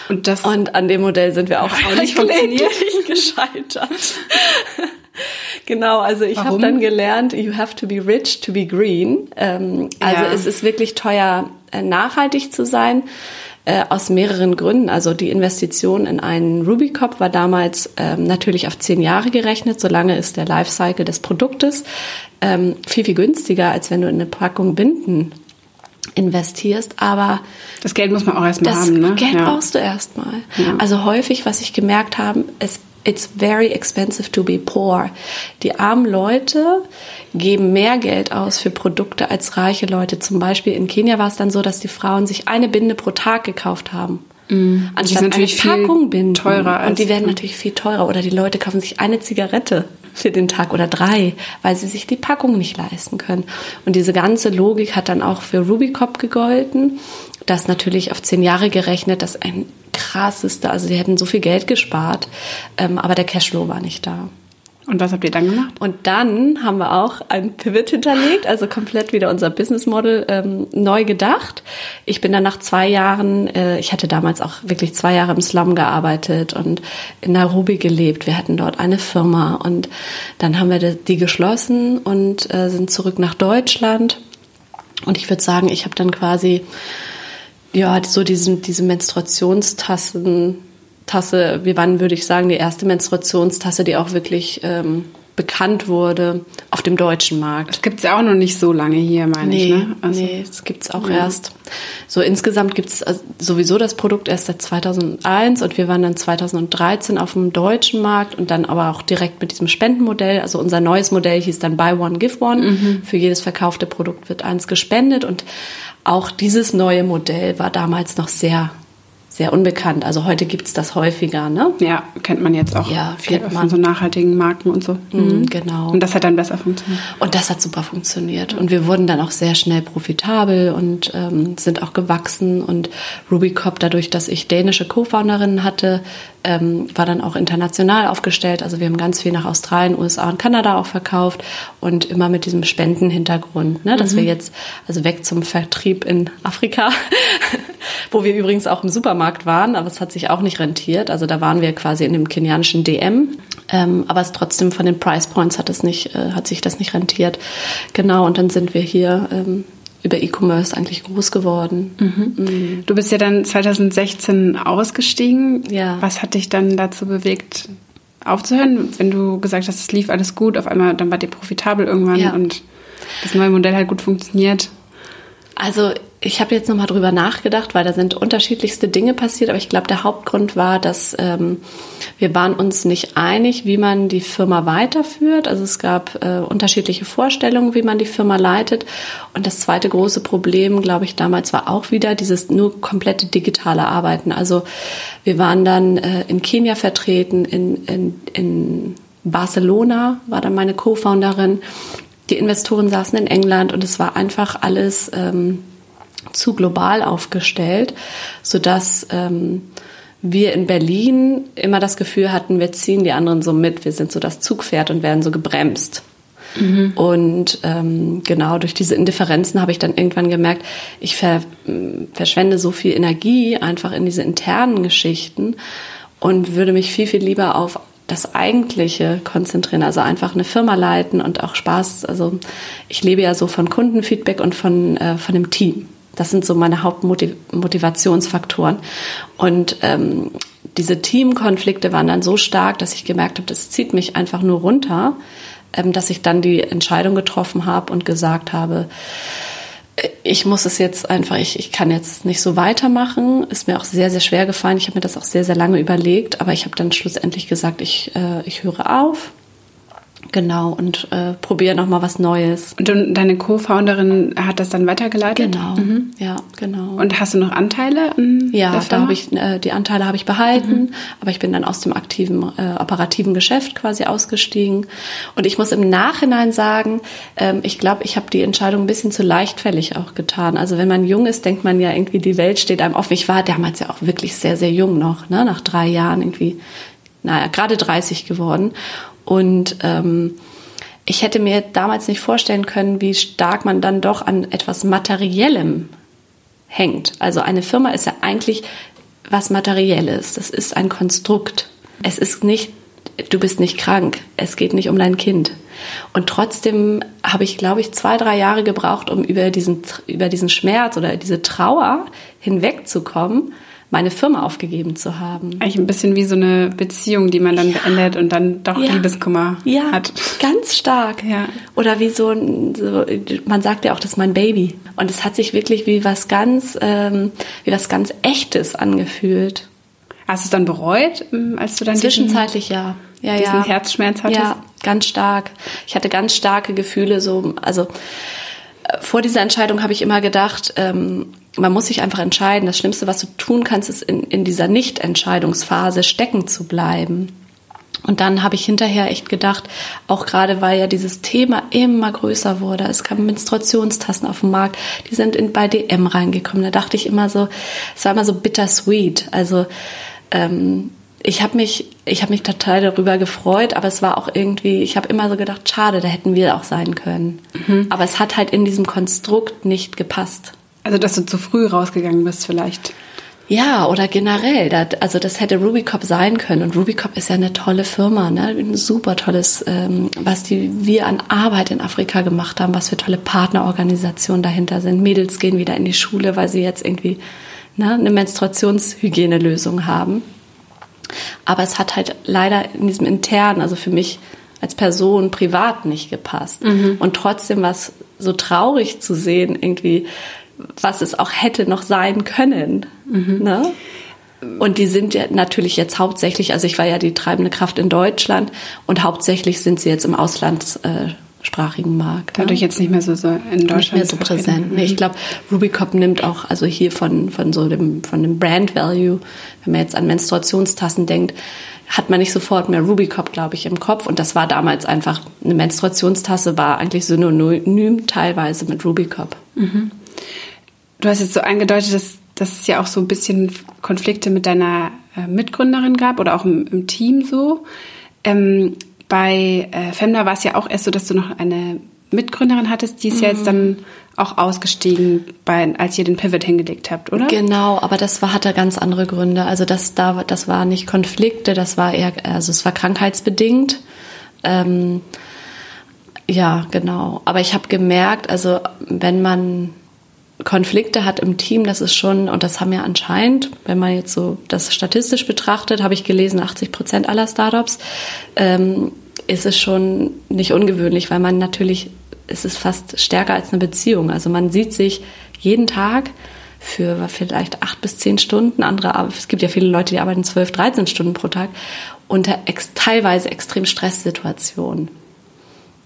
Und, das und an dem Modell sind wir auch, auch nicht kläglich gescheitert. Genau, also ich habe dann gelernt, you have to be rich to be green. Ähm, also ja. es ist wirklich teuer, äh, nachhaltig zu sein. Äh, aus mehreren Gründen. Also die Investition in einen Ruby-Cop war damals ähm, natürlich auf zehn Jahre gerechnet. Solange ist der Lifecycle des Produktes ähm, viel, viel günstiger, als wenn du in eine Packung Binden investierst, aber das Geld muss man auch erstmal haben. Ne? Geld ja. brauchst du erstmal. Ja. Also häufig, was ich gemerkt habe, es it's very expensive to be poor. Die armen Leute geben mehr Geld aus für Produkte als reiche Leute. Zum Beispiel in Kenia war es dann so, dass die Frauen sich eine Binde pro Tag gekauft haben. Mm. Anstatt natürlich eine Packung Binden. Teurer. Und die werden natürlich viel teurer. Oder die Leute kaufen sich eine Zigarette für den Tag oder drei, weil sie sich die Packung nicht leisten können. Und diese ganze Logik hat dann auch für Rubicop gegolten. Das natürlich auf zehn Jahre gerechnet, das ein krasseste, also die hätten so viel Geld gespart, ähm, aber der Cashflow war nicht da. Und was habt ihr dann gemacht? Und dann haben wir auch ein Pivot hinterlegt, also komplett wieder unser Business Model ähm, neu gedacht. Ich bin dann nach zwei Jahren, äh, ich hatte damals auch wirklich zwei Jahre im Slum gearbeitet und in Nairobi gelebt. Wir hatten dort eine Firma und dann haben wir die geschlossen und äh, sind zurück nach Deutschland. Und ich würde sagen, ich habe dann quasi ja so diesen diese Menstruationstassen Menstruationstasse. Wir waren, würde ich sagen, die erste Menstruationstasse, die auch wirklich ähm, bekannt wurde auf dem deutschen Markt. Das gibt's ja auch noch nicht so lange hier, meine nee, ich. Ne? Also, nee, das gibt's auch ja. erst. So insgesamt gibt's also sowieso das Produkt erst seit 2001 und wir waren dann 2013 auf dem deutschen Markt und dann aber auch direkt mit diesem Spendenmodell. Also unser neues Modell hieß dann Buy One, Give One. Mhm. Für jedes verkaufte Produkt wird eins gespendet und auch dieses neue Modell war damals noch sehr sehr unbekannt. Also heute gibt's das häufiger, ne? Ja, kennt man jetzt auch. Ja, viel von so nachhaltigen Marken und so. Mhm, mhm, genau. Und das hat dann besser funktioniert. Und das hat super funktioniert. Und wir wurden dann auch sehr schnell profitabel und ähm, sind auch gewachsen. Und Rubicop, dadurch, dass ich dänische Co-Founderinnen hatte, ähm, war dann auch international aufgestellt. Also wir haben ganz viel nach Australien, USA und Kanada auch verkauft und immer mit diesem Spendenhintergrund, ne? dass mhm. wir jetzt also weg zum Vertrieb in Afrika, wo wir übrigens auch im Supermarkt waren, aber es hat sich auch nicht rentiert. Also da waren wir quasi in dem kenianischen DM, ähm, aber es trotzdem von den Price Points hat es nicht, äh, hat sich das nicht rentiert. Genau und dann sind wir hier ähm, über E-Commerce eigentlich groß geworden. Mhm. Mhm. Du bist ja dann 2016 ausgestiegen. Ja. Was hat dich dann dazu bewegt, aufzuhören? Wenn du gesagt hast, es lief alles gut, auf einmal dann war dir profitabel irgendwann ja. und das neue Modell hat gut funktioniert. Also ich habe jetzt nochmal drüber nachgedacht, weil da sind unterschiedlichste Dinge passiert, aber ich glaube, der Hauptgrund war, dass ähm, wir waren uns nicht einig, wie man die Firma weiterführt. Also es gab äh, unterschiedliche Vorstellungen, wie man die Firma leitet. Und das zweite große Problem, glaube ich, damals war auch wieder dieses nur komplette digitale Arbeiten. Also wir waren dann äh, in Kenia vertreten, in, in, in Barcelona war dann meine Co-Founderin. Die Investoren saßen in England und es war einfach alles ähm, zu global aufgestellt, sodass ähm, wir in Berlin immer das Gefühl hatten, wir ziehen die anderen so mit, wir sind so das Zugpferd und werden so gebremst. Mhm. Und ähm, genau durch diese Indifferenzen habe ich dann irgendwann gemerkt, ich ver verschwende so viel Energie einfach in diese internen Geschichten und würde mich viel, viel lieber auf das Eigentliche konzentrieren, also einfach eine Firma leiten und auch Spaß. Also ich lebe ja so von Kundenfeedback und von, äh, von dem Team. Das sind so meine Hauptmotivationsfaktoren. Und ähm, diese Teamkonflikte waren dann so stark, dass ich gemerkt habe, das zieht mich einfach nur runter, ähm, dass ich dann die Entscheidung getroffen habe und gesagt habe, ich muss es jetzt einfach, ich, ich kann jetzt nicht so weitermachen. Ist mir auch sehr, sehr schwer gefallen. Ich habe mir das auch sehr, sehr lange überlegt, aber ich habe dann schlussendlich gesagt, ich, äh, ich höre auf Genau, und äh, probiere nochmal was Neues. Und deine Co-Founderin hat das dann weitergeleitet? Genau, mhm. ja, genau. Und hast du noch Anteile an Ja, da habe ich, äh, die Anteile habe ich behalten, mhm. aber ich bin dann aus dem aktiven, äh, operativen Geschäft quasi ausgestiegen. Und ich muss im Nachhinein sagen, ähm, ich glaube, ich habe die Entscheidung ein bisschen zu leichtfällig auch getan. Also wenn man jung ist, denkt man ja irgendwie, die Welt steht einem offen. Ich war damals ja auch wirklich sehr, sehr jung noch, ne? nach drei Jahren irgendwie naja, gerade 30 geworden. Und ähm, ich hätte mir damals nicht vorstellen können, wie stark man dann doch an etwas Materiellem hängt. Also eine Firma ist ja eigentlich was Materielles. Das ist ein Konstrukt. Es ist nicht, du bist nicht krank. Es geht nicht um dein Kind. Und trotzdem habe ich, glaube ich, zwei, drei Jahre gebraucht, um über diesen, über diesen Schmerz oder diese Trauer hinwegzukommen meine Firma aufgegeben zu haben. Eigentlich ein bisschen wie so eine Beziehung, die man dann ja. beendet und dann doch ja. Liebeskummer ja, hat. Ganz stark. Ja. Oder wie so, so, man sagt ja auch, das ist mein Baby. Und es hat sich wirklich wie was ganz, ähm, wie was ganz Echtes angefühlt. Hast du es dann bereut, ähm, als du dann zwischenzeitlich diesen, ja, ja, diesen ja. Herzschmerz hattest? Ja, ganz stark. Ich hatte ganz starke Gefühle, so also äh, vor dieser Entscheidung habe ich immer gedacht, ähm, man muss sich einfach entscheiden. Das Schlimmste, was du tun kannst, ist in, in dieser Nicht-Entscheidungsphase stecken zu bleiben. Und dann habe ich hinterher echt gedacht, auch gerade weil ja dieses Thema immer größer wurde, es kamen Menstruationstassen auf den Markt, die sind in, bei DM reingekommen. Da dachte ich immer so, es war immer so bittersweet. Also ähm, ich habe mich, ich habe mich total darüber gefreut, aber es war auch irgendwie, ich habe immer so gedacht, schade, da hätten wir auch sein können. Mhm. Aber es hat halt in diesem Konstrukt nicht gepasst. Also, dass du zu früh rausgegangen bist vielleicht. Ja, oder generell. Also das hätte Rubicop sein können. Und Rubicop ist ja eine tolle Firma, ne? ein super tolles, ähm, was die wir an Arbeit in Afrika gemacht haben, was für tolle Partnerorganisationen dahinter sind. Mädels gehen wieder in die Schule, weil sie jetzt irgendwie ne, eine Menstruationshygienelösung haben. Aber es hat halt leider in diesem internen, also für mich als Person privat nicht gepasst. Mhm. Und trotzdem war es so traurig zu sehen, irgendwie, was es auch hätte noch sein können. Mhm. Ne? Und die sind ja natürlich jetzt hauptsächlich, also ich war ja die treibende Kraft in Deutschland und hauptsächlich sind sie jetzt im auslandssprachigen Markt. Dadurch ne? jetzt nicht mehr so, so in Deutschland. Nicht mehr so präsent. Nee, ich glaube, Rubicop nimmt auch, also hier von, von so dem, von dem Brand Value, wenn man jetzt an Menstruationstassen denkt, hat man nicht sofort mehr Rubicop, glaube ich, im Kopf. Und das war damals einfach, eine Menstruationstasse war eigentlich synonym teilweise mit Rubicop. Mhm. Du hast jetzt so angedeutet, dass, dass es ja auch so ein bisschen Konflikte mit deiner äh, Mitgründerin gab oder auch im, im Team so. Ähm, bei äh, Femna war es ja auch erst so, dass du noch eine Mitgründerin hattest, die ist mhm. ja jetzt dann mhm. auch ausgestiegen, bei, als ihr den Pivot hingelegt habt, oder? Genau, aber das war, hatte ganz andere Gründe. Also das, da, das war nicht Konflikte, das war eher, also es war krankheitsbedingt. Ähm, ja, genau. Aber ich habe gemerkt, also wenn man Konflikte hat im Team, das ist schon, und das haben ja anscheinend, wenn man jetzt so das statistisch betrachtet, habe ich gelesen, 80 Prozent aller Startups, ähm, ist es schon nicht ungewöhnlich, weil man natürlich es ist fast stärker als eine Beziehung. Also man sieht sich jeden Tag für vielleicht acht bis zehn Stunden. Andere, es gibt ja viele Leute, die arbeiten zwölf, dreizehn Stunden pro Tag unter ex, teilweise extrem Stresssituationen.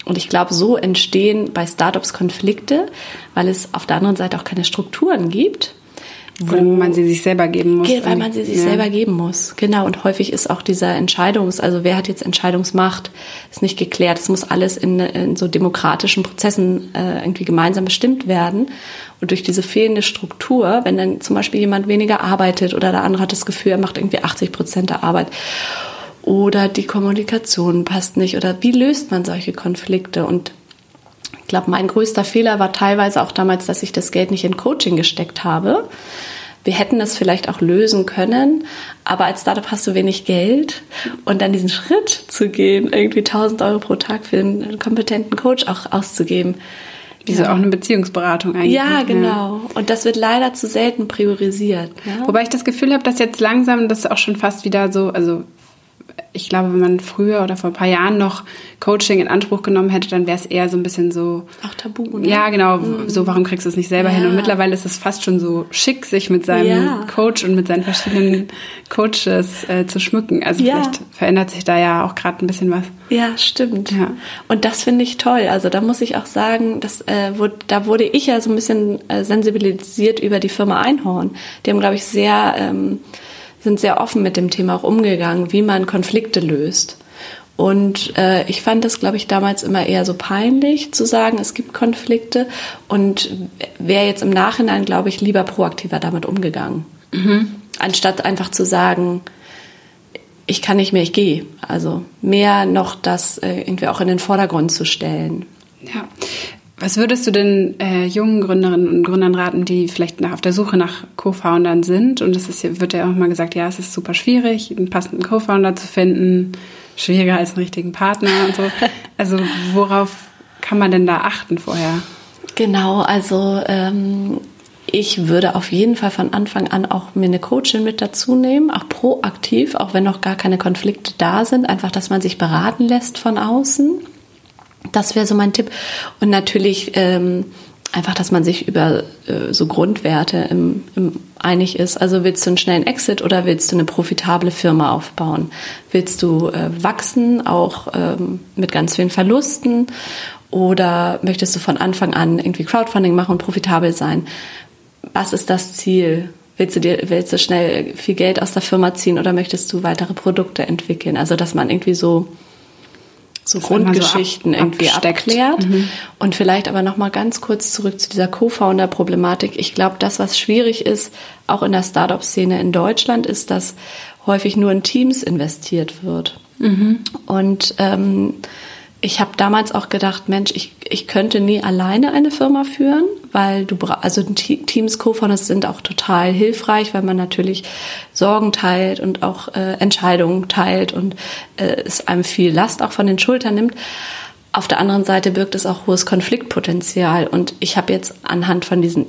Und ich glaube, so entstehen bei Startups Konflikte, weil es auf der anderen Seite auch keine Strukturen gibt wo man sie sich selber geben muss. Weil man sie sich ja. selber geben muss. Genau. Und häufig ist auch dieser Entscheidungs-, also wer hat jetzt Entscheidungsmacht, ist nicht geklärt. Es muss alles in, in so demokratischen Prozessen äh, irgendwie gemeinsam bestimmt werden. Und durch diese fehlende Struktur, wenn dann zum Beispiel jemand weniger arbeitet oder der andere hat das Gefühl, er macht irgendwie 80 Prozent der Arbeit oder die Kommunikation passt nicht oder wie löst man solche Konflikte und ich glaube, mein größter Fehler war teilweise auch damals, dass ich das Geld nicht in Coaching gesteckt habe. Wir hätten das vielleicht auch lösen können, aber als Startup hast du wenig Geld und dann diesen Schritt zu gehen, irgendwie 1000 Euro pro Tag für einen kompetenten Coach auch auszugeben. Diese ja. auch eine Beziehungsberatung eigentlich. Ja, genau. Ja. Und das wird leider zu selten priorisiert. Ja? Wobei ich das Gefühl habe, dass jetzt langsam das auch schon fast wieder so, also ich glaube, wenn man früher oder vor ein paar Jahren noch Coaching in Anspruch genommen hätte, dann wäre es eher so ein bisschen so. Auch tabu, ne? Ja, genau. Mhm. So, warum kriegst du es nicht selber ja. hin? Und mittlerweile ist es fast schon so schick, sich mit seinem ja. Coach und mit seinen verschiedenen Coaches äh, zu schmücken. Also ja. vielleicht verändert sich da ja auch gerade ein bisschen was. Ja, stimmt. Und das finde ich toll. Also da muss ich auch sagen, dass, äh, wurde, da wurde ich ja so ein bisschen äh, sensibilisiert über die Firma Einhorn. Die haben, glaube ich, sehr. Ähm, sind sehr offen mit dem Thema auch umgegangen, wie man Konflikte löst. Und äh, ich fand das, glaube ich, damals immer eher so peinlich zu sagen, es gibt Konflikte und wäre jetzt im Nachhinein, glaube ich, lieber proaktiver damit umgegangen. Mhm. Anstatt einfach zu sagen, ich kann nicht mehr, ich gehe. Also mehr noch das äh, irgendwie auch in den Vordergrund zu stellen. Ja, was würdest du denn äh, jungen Gründerinnen und Gründern raten, die vielleicht nach, auf der Suche nach Co-Foundern sind? Und es ist, wird ja auch mal gesagt, ja, es ist super schwierig, einen passenden Co-Founder zu finden, schwieriger als einen richtigen Partner und so. Also worauf kann man denn da achten vorher? Genau, also ähm, ich würde auf jeden Fall von Anfang an auch mir eine Coachin mit dazu nehmen, auch proaktiv, auch wenn noch gar keine Konflikte da sind, einfach, dass man sich beraten lässt von außen das wäre so mein Tipp. Und natürlich ähm, einfach, dass man sich über äh, so Grundwerte im, im einig ist. Also willst du einen schnellen Exit oder willst du eine profitable Firma aufbauen? Willst du äh, wachsen, auch ähm, mit ganz vielen Verlusten? Oder möchtest du von Anfang an irgendwie Crowdfunding machen und profitabel sein? Was ist das Ziel? Willst du dir, willst du schnell viel Geld aus der Firma ziehen oder möchtest du weitere Produkte entwickeln? Also, dass man irgendwie so so Grundgeschichten so ab, irgendwie abklärt. Mhm. Und vielleicht aber noch mal ganz kurz zurück zu dieser Co-Founder-Problematik. Ich glaube, das, was schwierig ist, auch in der Startup-Szene in Deutschland, ist, dass häufig nur in Teams investiert wird. Mhm. Und ähm, ich habe damals auch gedacht, Mensch, ich, ich könnte nie alleine eine Firma führen, weil du also Teams Co-Founders sind auch total hilfreich, weil man natürlich Sorgen teilt und auch äh, Entscheidungen teilt und äh, es einem viel Last auch von den Schultern nimmt. Auf der anderen Seite birgt es auch hohes Konfliktpotenzial und ich habe jetzt anhand von diesen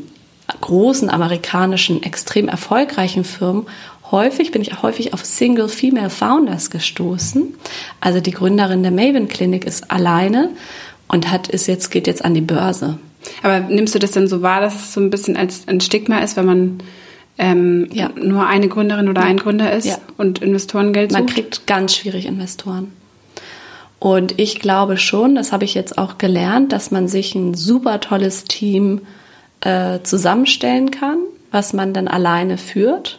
großen amerikanischen extrem erfolgreichen Firmen häufig, bin ich häufig auf Single Female Founders gestoßen. Also die Gründerin der Maven Clinic ist alleine und hat ist jetzt, geht jetzt an die Börse. Aber nimmst du das denn so wahr, dass es so ein bisschen als ein Stigma ist, wenn man ähm, ja. nur eine Gründerin oder ja. ein Gründer ist ja. und Investorengeld sucht? Man kriegt ganz schwierig Investoren. Und ich glaube schon, das habe ich jetzt auch gelernt, dass man sich ein super tolles Team äh, zusammenstellen kann, was man dann alleine führt.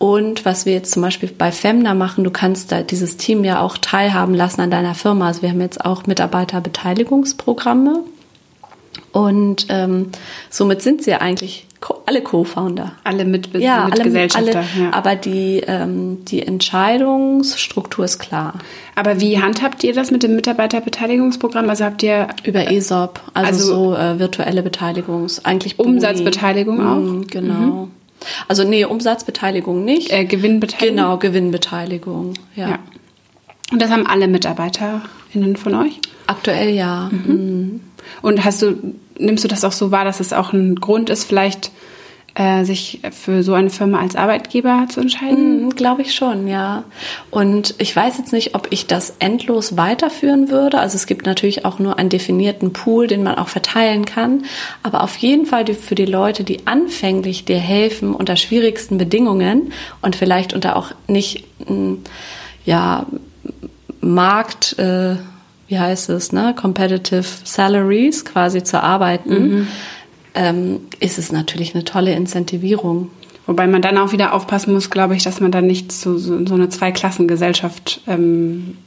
Und was wir jetzt zum Beispiel bei Femna machen, du kannst da dieses Team ja auch teilhaben lassen an deiner Firma. Also wir haben jetzt auch Mitarbeiterbeteiligungsprogramme. Und ähm, somit sind sie ja eigentlich alle Co-Founder. Alle mit, ja, Mitgesellschafter. Alle, ja. Aber die, ähm, die Entscheidungsstruktur ist klar. Aber wie handhabt ihr das mit dem Mitarbeiterbeteiligungsprogramm? Also habt ihr über ESOP, also, also so äh, virtuelle Beteiligungs, eigentlich Boni. Umsatzbeteiligung auch. Mhm, genau. Mhm. Also nee, Umsatzbeteiligung nicht. Äh, Gewinnbeteiligung. Genau, Gewinnbeteiligung. Ja. ja. Und das haben alle MitarbeiterInnen von euch? Aktuell ja. Mhm. Mhm. Und hast du, nimmst du das auch so wahr, dass es auch ein Grund ist, vielleicht äh, sich für so eine Firma als Arbeitgeber zu entscheiden? Mm, Glaube ich schon, ja. Und ich weiß jetzt nicht, ob ich das endlos weiterführen würde. Also es gibt natürlich auch nur einen definierten Pool, den man auch verteilen kann. Aber auf jeden Fall für die Leute, die anfänglich dir helfen unter schwierigsten Bedingungen und vielleicht unter auch nicht, mm, ja, Markt, äh, wie heißt es, ne, competitive salaries quasi zu arbeiten, mhm. Ähm, ist es natürlich eine tolle Incentivierung. Wobei man dann auch wieder aufpassen muss, glaube ich, dass man dann nicht so, so, so eine Zweiklassengesellschaft ähm,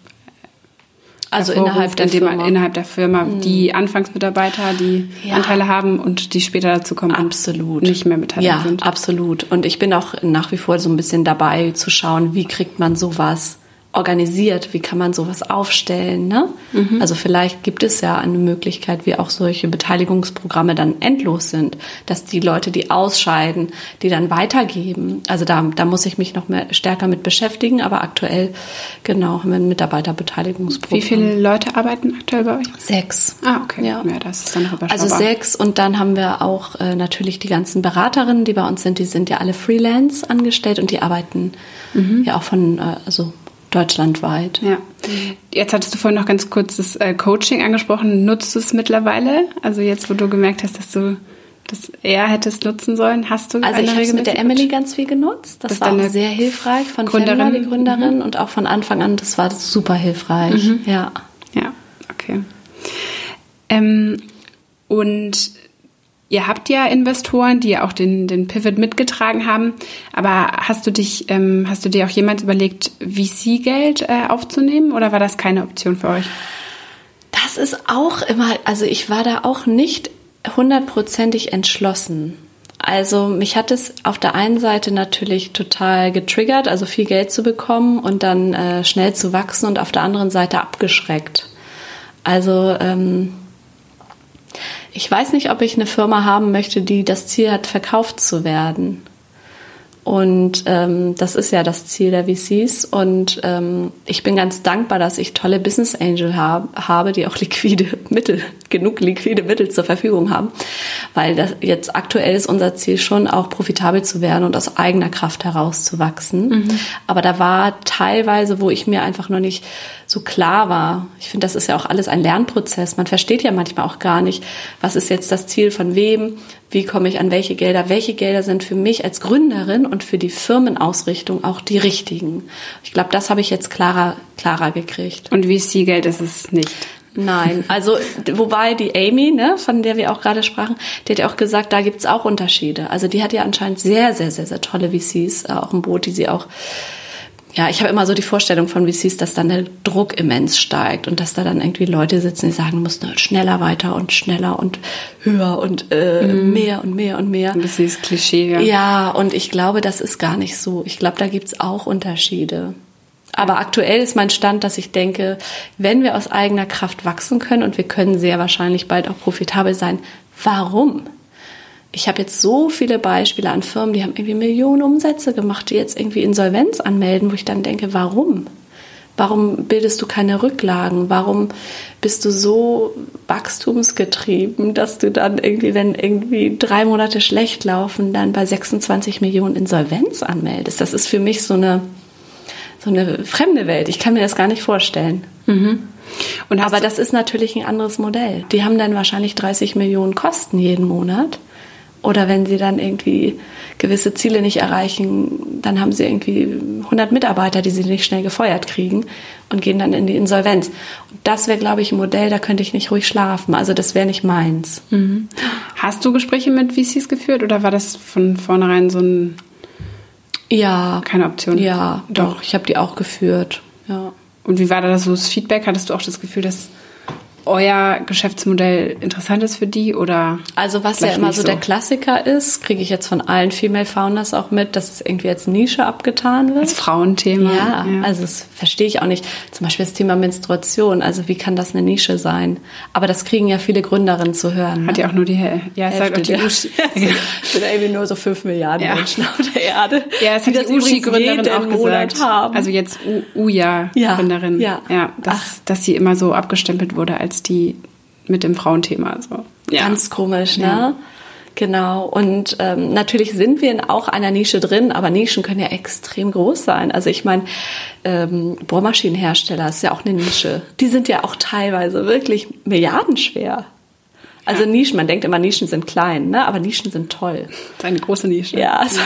also innerhalb der Firma. Man, innerhalb der Firma mhm. die Anfangsmitarbeiter, die ja. Anteile haben und die später dazu kommen absolut. nicht mehr beteiligt ja, sind. Ja, absolut. Und ich bin auch nach wie vor so ein bisschen dabei zu schauen, wie kriegt man sowas organisiert, wie kann man sowas aufstellen. Ne? Mhm. Also vielleicht gibt es ja eine Möglichkeit, wie auch solche Beteiligungsprogramme dann endlos sind, dass die Leute, die ausscheiden, die dann weitergeben. Also da, da muss ich mich noch mehr stärker mit beschäftigen, aber aktuell genau haben wir ein Mitarbeiterbeteiligungsprogramm. Wie viele Leute arbeiten aktuell bei euch? Sechs. Ah, okay. Ja, ja das ist dann Also sechs und dann haben wir auch äh, natürlich die ganzen Beraterinnen, die bei uns sind, die sind ja alle Freelance angestellt und die arbeiten mhm. ja auch von, äh, also deutschlandweit. Ja. Jetzt hattest du vorhin noch ganz kurz das äh, Coaching angesprochen. Nutzt du es mittlerweile? Also jetzt, wo du gemerkt hast, dass du das eher hättest nutzen sollen, hast du Also ich habe es mit der Emily ganz viel genutzt. Das, das war auch sehr hilfreich von Gründerin, Femla, die Gründerin, mhm. und auch von Anfang an. Das war super hilfreich. Mhm. Ja. Ja, okay. Ähm, und Ihr habt ja Investoren, die ja auch den, den Pivot mitgetragen haben. Aber hast du dich, ähm, hast du dir auch jemals überlegt, VC-Geld äh, aufzunehmen oder war das keine Option für euch? Das ist auch immer, also ich war da auch nicht hundertprozentig entschlossen. Also mich hat es auf der einen Seite natürlich total getriggert, also viel Geld zu bekommen und dann äh, schnell zu wachsen und auf der anderen Seite abgeschreckt. Also ähm, ich weiß nicht, ob ich eine Firma haben möchte, die das Ziel hat, verkauft zu werden. Und ähm, das ist ja das Ziel der VCs. Und ähm, ich bin ganz dankbar, dass ich tolle Business Angel hab, habe, die auch liquide Mittel, genug liquide Mittel zur Verfügung haben. Weil das jetzt aktuell ist unser Ziel schon auch profitabel zu werden und aus eigener Kraft herauszuwachsen. Mhm. Aber da war teilweise, wo ich mir einfach noch nicht so klar war. Ich finde, das ist ja auch alles ein Lernprozess. Man versteht ja manchmal auch gar nicht, was ist jetzt das Ziel von wem, wie komme ich an welche Gelder, welche Gelder sind für mich als Gründerin und für die Firmenausrichtung auch die richtigen. Ich glaube, das habe ich jetzt klarer, klarer gekriegt. Und VC-Geld ist es nicht? Nein, also wobei die Amy, ne, von der wir auch gerade sprachen, die hat ja auch gesagt, da gibt's auch Unterschiede. Also die hat ja anscheinend sehr, sehr, sehr, sehr tolle VCs äh, auch im Boot, die sie auch ja, ich habe immer so die Vorstellung von VCs, dass dann der Druck immens steigt und dass da dann irgendwie Leute sitzen, die sagen, du musst nur schneller weiter und schneller und höher und äh, mhm. mehr und mehr und mehr. Ein bisschen das Klischee, ja. Ja, und ich glaube, das ist gar nicht so. Ich glaube, da gibt's auch Unterschiede. Aber aktuell ist mein Stand, dass ich denke, wenn wir aus eigener Kraft wachsen können und wir können sehr wahrscheinlich bald auch profitabel sein, warum? Ich habe jetzt so viele Beispiele an Firmen, die haben irgendwie Millionen Umsätze gemacht, die jetzt irgendwie Insolvenz anmelden, wo ich dann denke, warum? Warum bildest du keine Rücklagen? Warum bist du so wachstumsgetrieben, dass du dann irgendwie, wenn irgendwie drei Monate schlecht laufen, dann bei 26 Millionen Insolvenz anmeldest? Das ist für mich so eine, so eine fremde Welt. Ich kann mir das gar nicht vorstellen. Mhm. Aber das ist natürlich ein anderes Modell. Die haben dann wahrscheinlich 30 Millionen Kosten jeden Monat. Oder wenn sie dann irgendwie gewisse Ziele nicht erreichen, dann haben sie irgendwie 100 Mitarbeiter, die sie nicht schnell gefeuert kriegen und gehen dann in die Insolvenz. Und das wäre, glaube ich, ein Modell, da könnte ich nicht ruhig schlafen. Also das wäre nicht meins. Mhm. Hast du Gespräche mit VCs geführt oder war das von vornherein so ein ja keine Option? Ja, doch, ich habe die auch geführt. Ja. Und wie war da so das Feedback? Hattest du auch das Gefühl, dass euer Geschäftsmodell interessant ist für die oder? Also was ja immer so, so, der Klassiker ist, kriege ich jetzt von allen Female Founders auch mit, dass es irgendwie als Nische abgetan wird. Als Frauenthema. Ja, ja. also das verstehe ich auch nicht. Zum Beispiel das Thema Menstruation. Also wie kann das eine Nische sein? Aber das kriegen ja viele Gründerinnen zu hören. Hat ne? ja auch nur die, ja, es sagt auch die Uschi. es sind irgendwie nur so fünf Milliarden ja. Menschen auf der Erde. Ja, es hat die, die Uschi-Gründerin auch gesagt. Haben. Also jetzt Uja-Gründerin. Ja, ja. ja dass, dass sie immer so abgestempelt wurde als als die mit dem Frauenthema. So. Ja. Ganz komisch, ne? Ja. Genau. Und ähm, natürlich sind wir in auch einer Nische drin, aber Nischen können ja extrem groß sein. Also ich meine, ähm, Bohrmaschinenhersteller ist ja auch eine Nische. Die sind ja auch teilweise wirklich milliardenschwer. Also. Nischen, man denkt immer, Nischen sind klein, ne? aber Nischen sind toll. Das ist eine große Nische. Ja. Also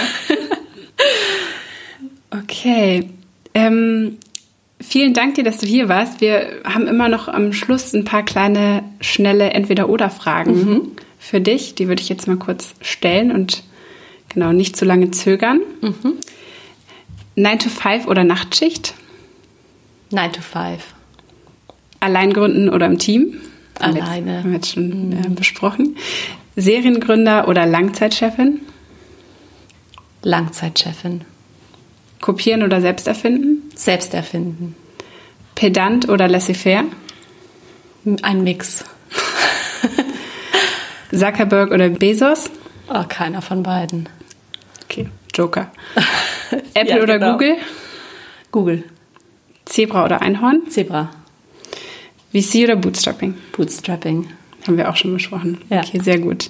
okay. Ähm, Vielen Dank dir, dass du hier warst. Wir haben immer noch am Schluss ein paar kleine, schnelle Entweder-Oder-Fragen mhm. für dich. Die würde ich jetzt mal kurz stellen und genau nicht zu lange zögern. Mhm. 9 to 5 oder Nachtschicht? 9 to 5. Allein gründen oder im Team? Alleine. Haben wir jetzt schon äh, mhm. besprochen. Seriengründer oder Langzeitchefin? Langzeitchefin. Kopieren oder selbst erfinden? Selbst erfinden. Pedant oder laissez-faire? Ein Mix. Zuckerberg oder Bezos? Oh, keiner von beiden. Okay, Joker. Apple ja, oder genau. Google? Google. Zebra oder Einhorn? Zebra. VC oder Bootstrapping? Bootstrapping. Haben wir auch schon besprochen. Ja. Okay, sehr gut.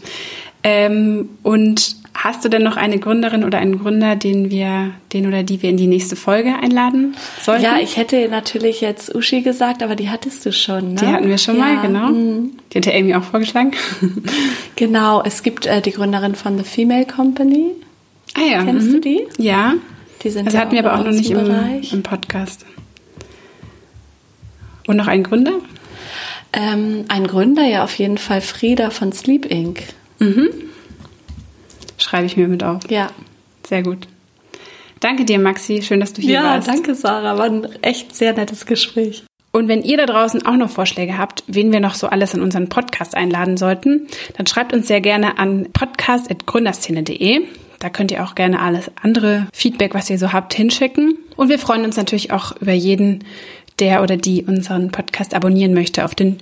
Ähm, und hast du denn noch eine Gründerin oder einen Gründer, den wir, den oder die wir in die nächste Folge einladen sollten? Ja, ich hätte natürlich jetzt Uschi gesagt, aber die hattest du schon. Ne? Die hatten wir schon ja. mal, genau. Mhm. Die hat ja Amy auch vorgeschlagen. genau, es gibt äh, die Gründerin von The Female Company. Ah ja. Kennst mhm. du die? Ja. Die sind das ja hatten wir aber auch noch nicht im, im, Podcast. Und noch ein Gründer? Ähm, ein Gründer, ja, auf jeden Fall Frieda von Sleep Inc. Mhm. Schreibe ich mir mit auf. Ja. Sehr gut. Danke dir, Maxi. Schön, dass du hier ja, warst. Ja, danke, Sarah. War ein echt sehr nettes Gespräch. Und wenn ihr da draußen auch noch Vorschläge habt, wen wir noch so alles in unseren Podcast einladen sollten, dann schreibt uns sehr gerne an podcast.gründerszene.de. Da könnt ihr auch gerne alles andere Feedback, was ihr so habt, hinschicken. Und wir freuen uns natürlich auch über jeden, der oder die unseren Podcast abonnieren möchte auf den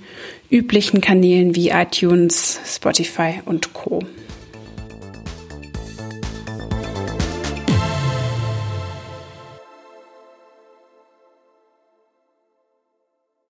üblichen Kanälen wie iTunes, Spotify und Co.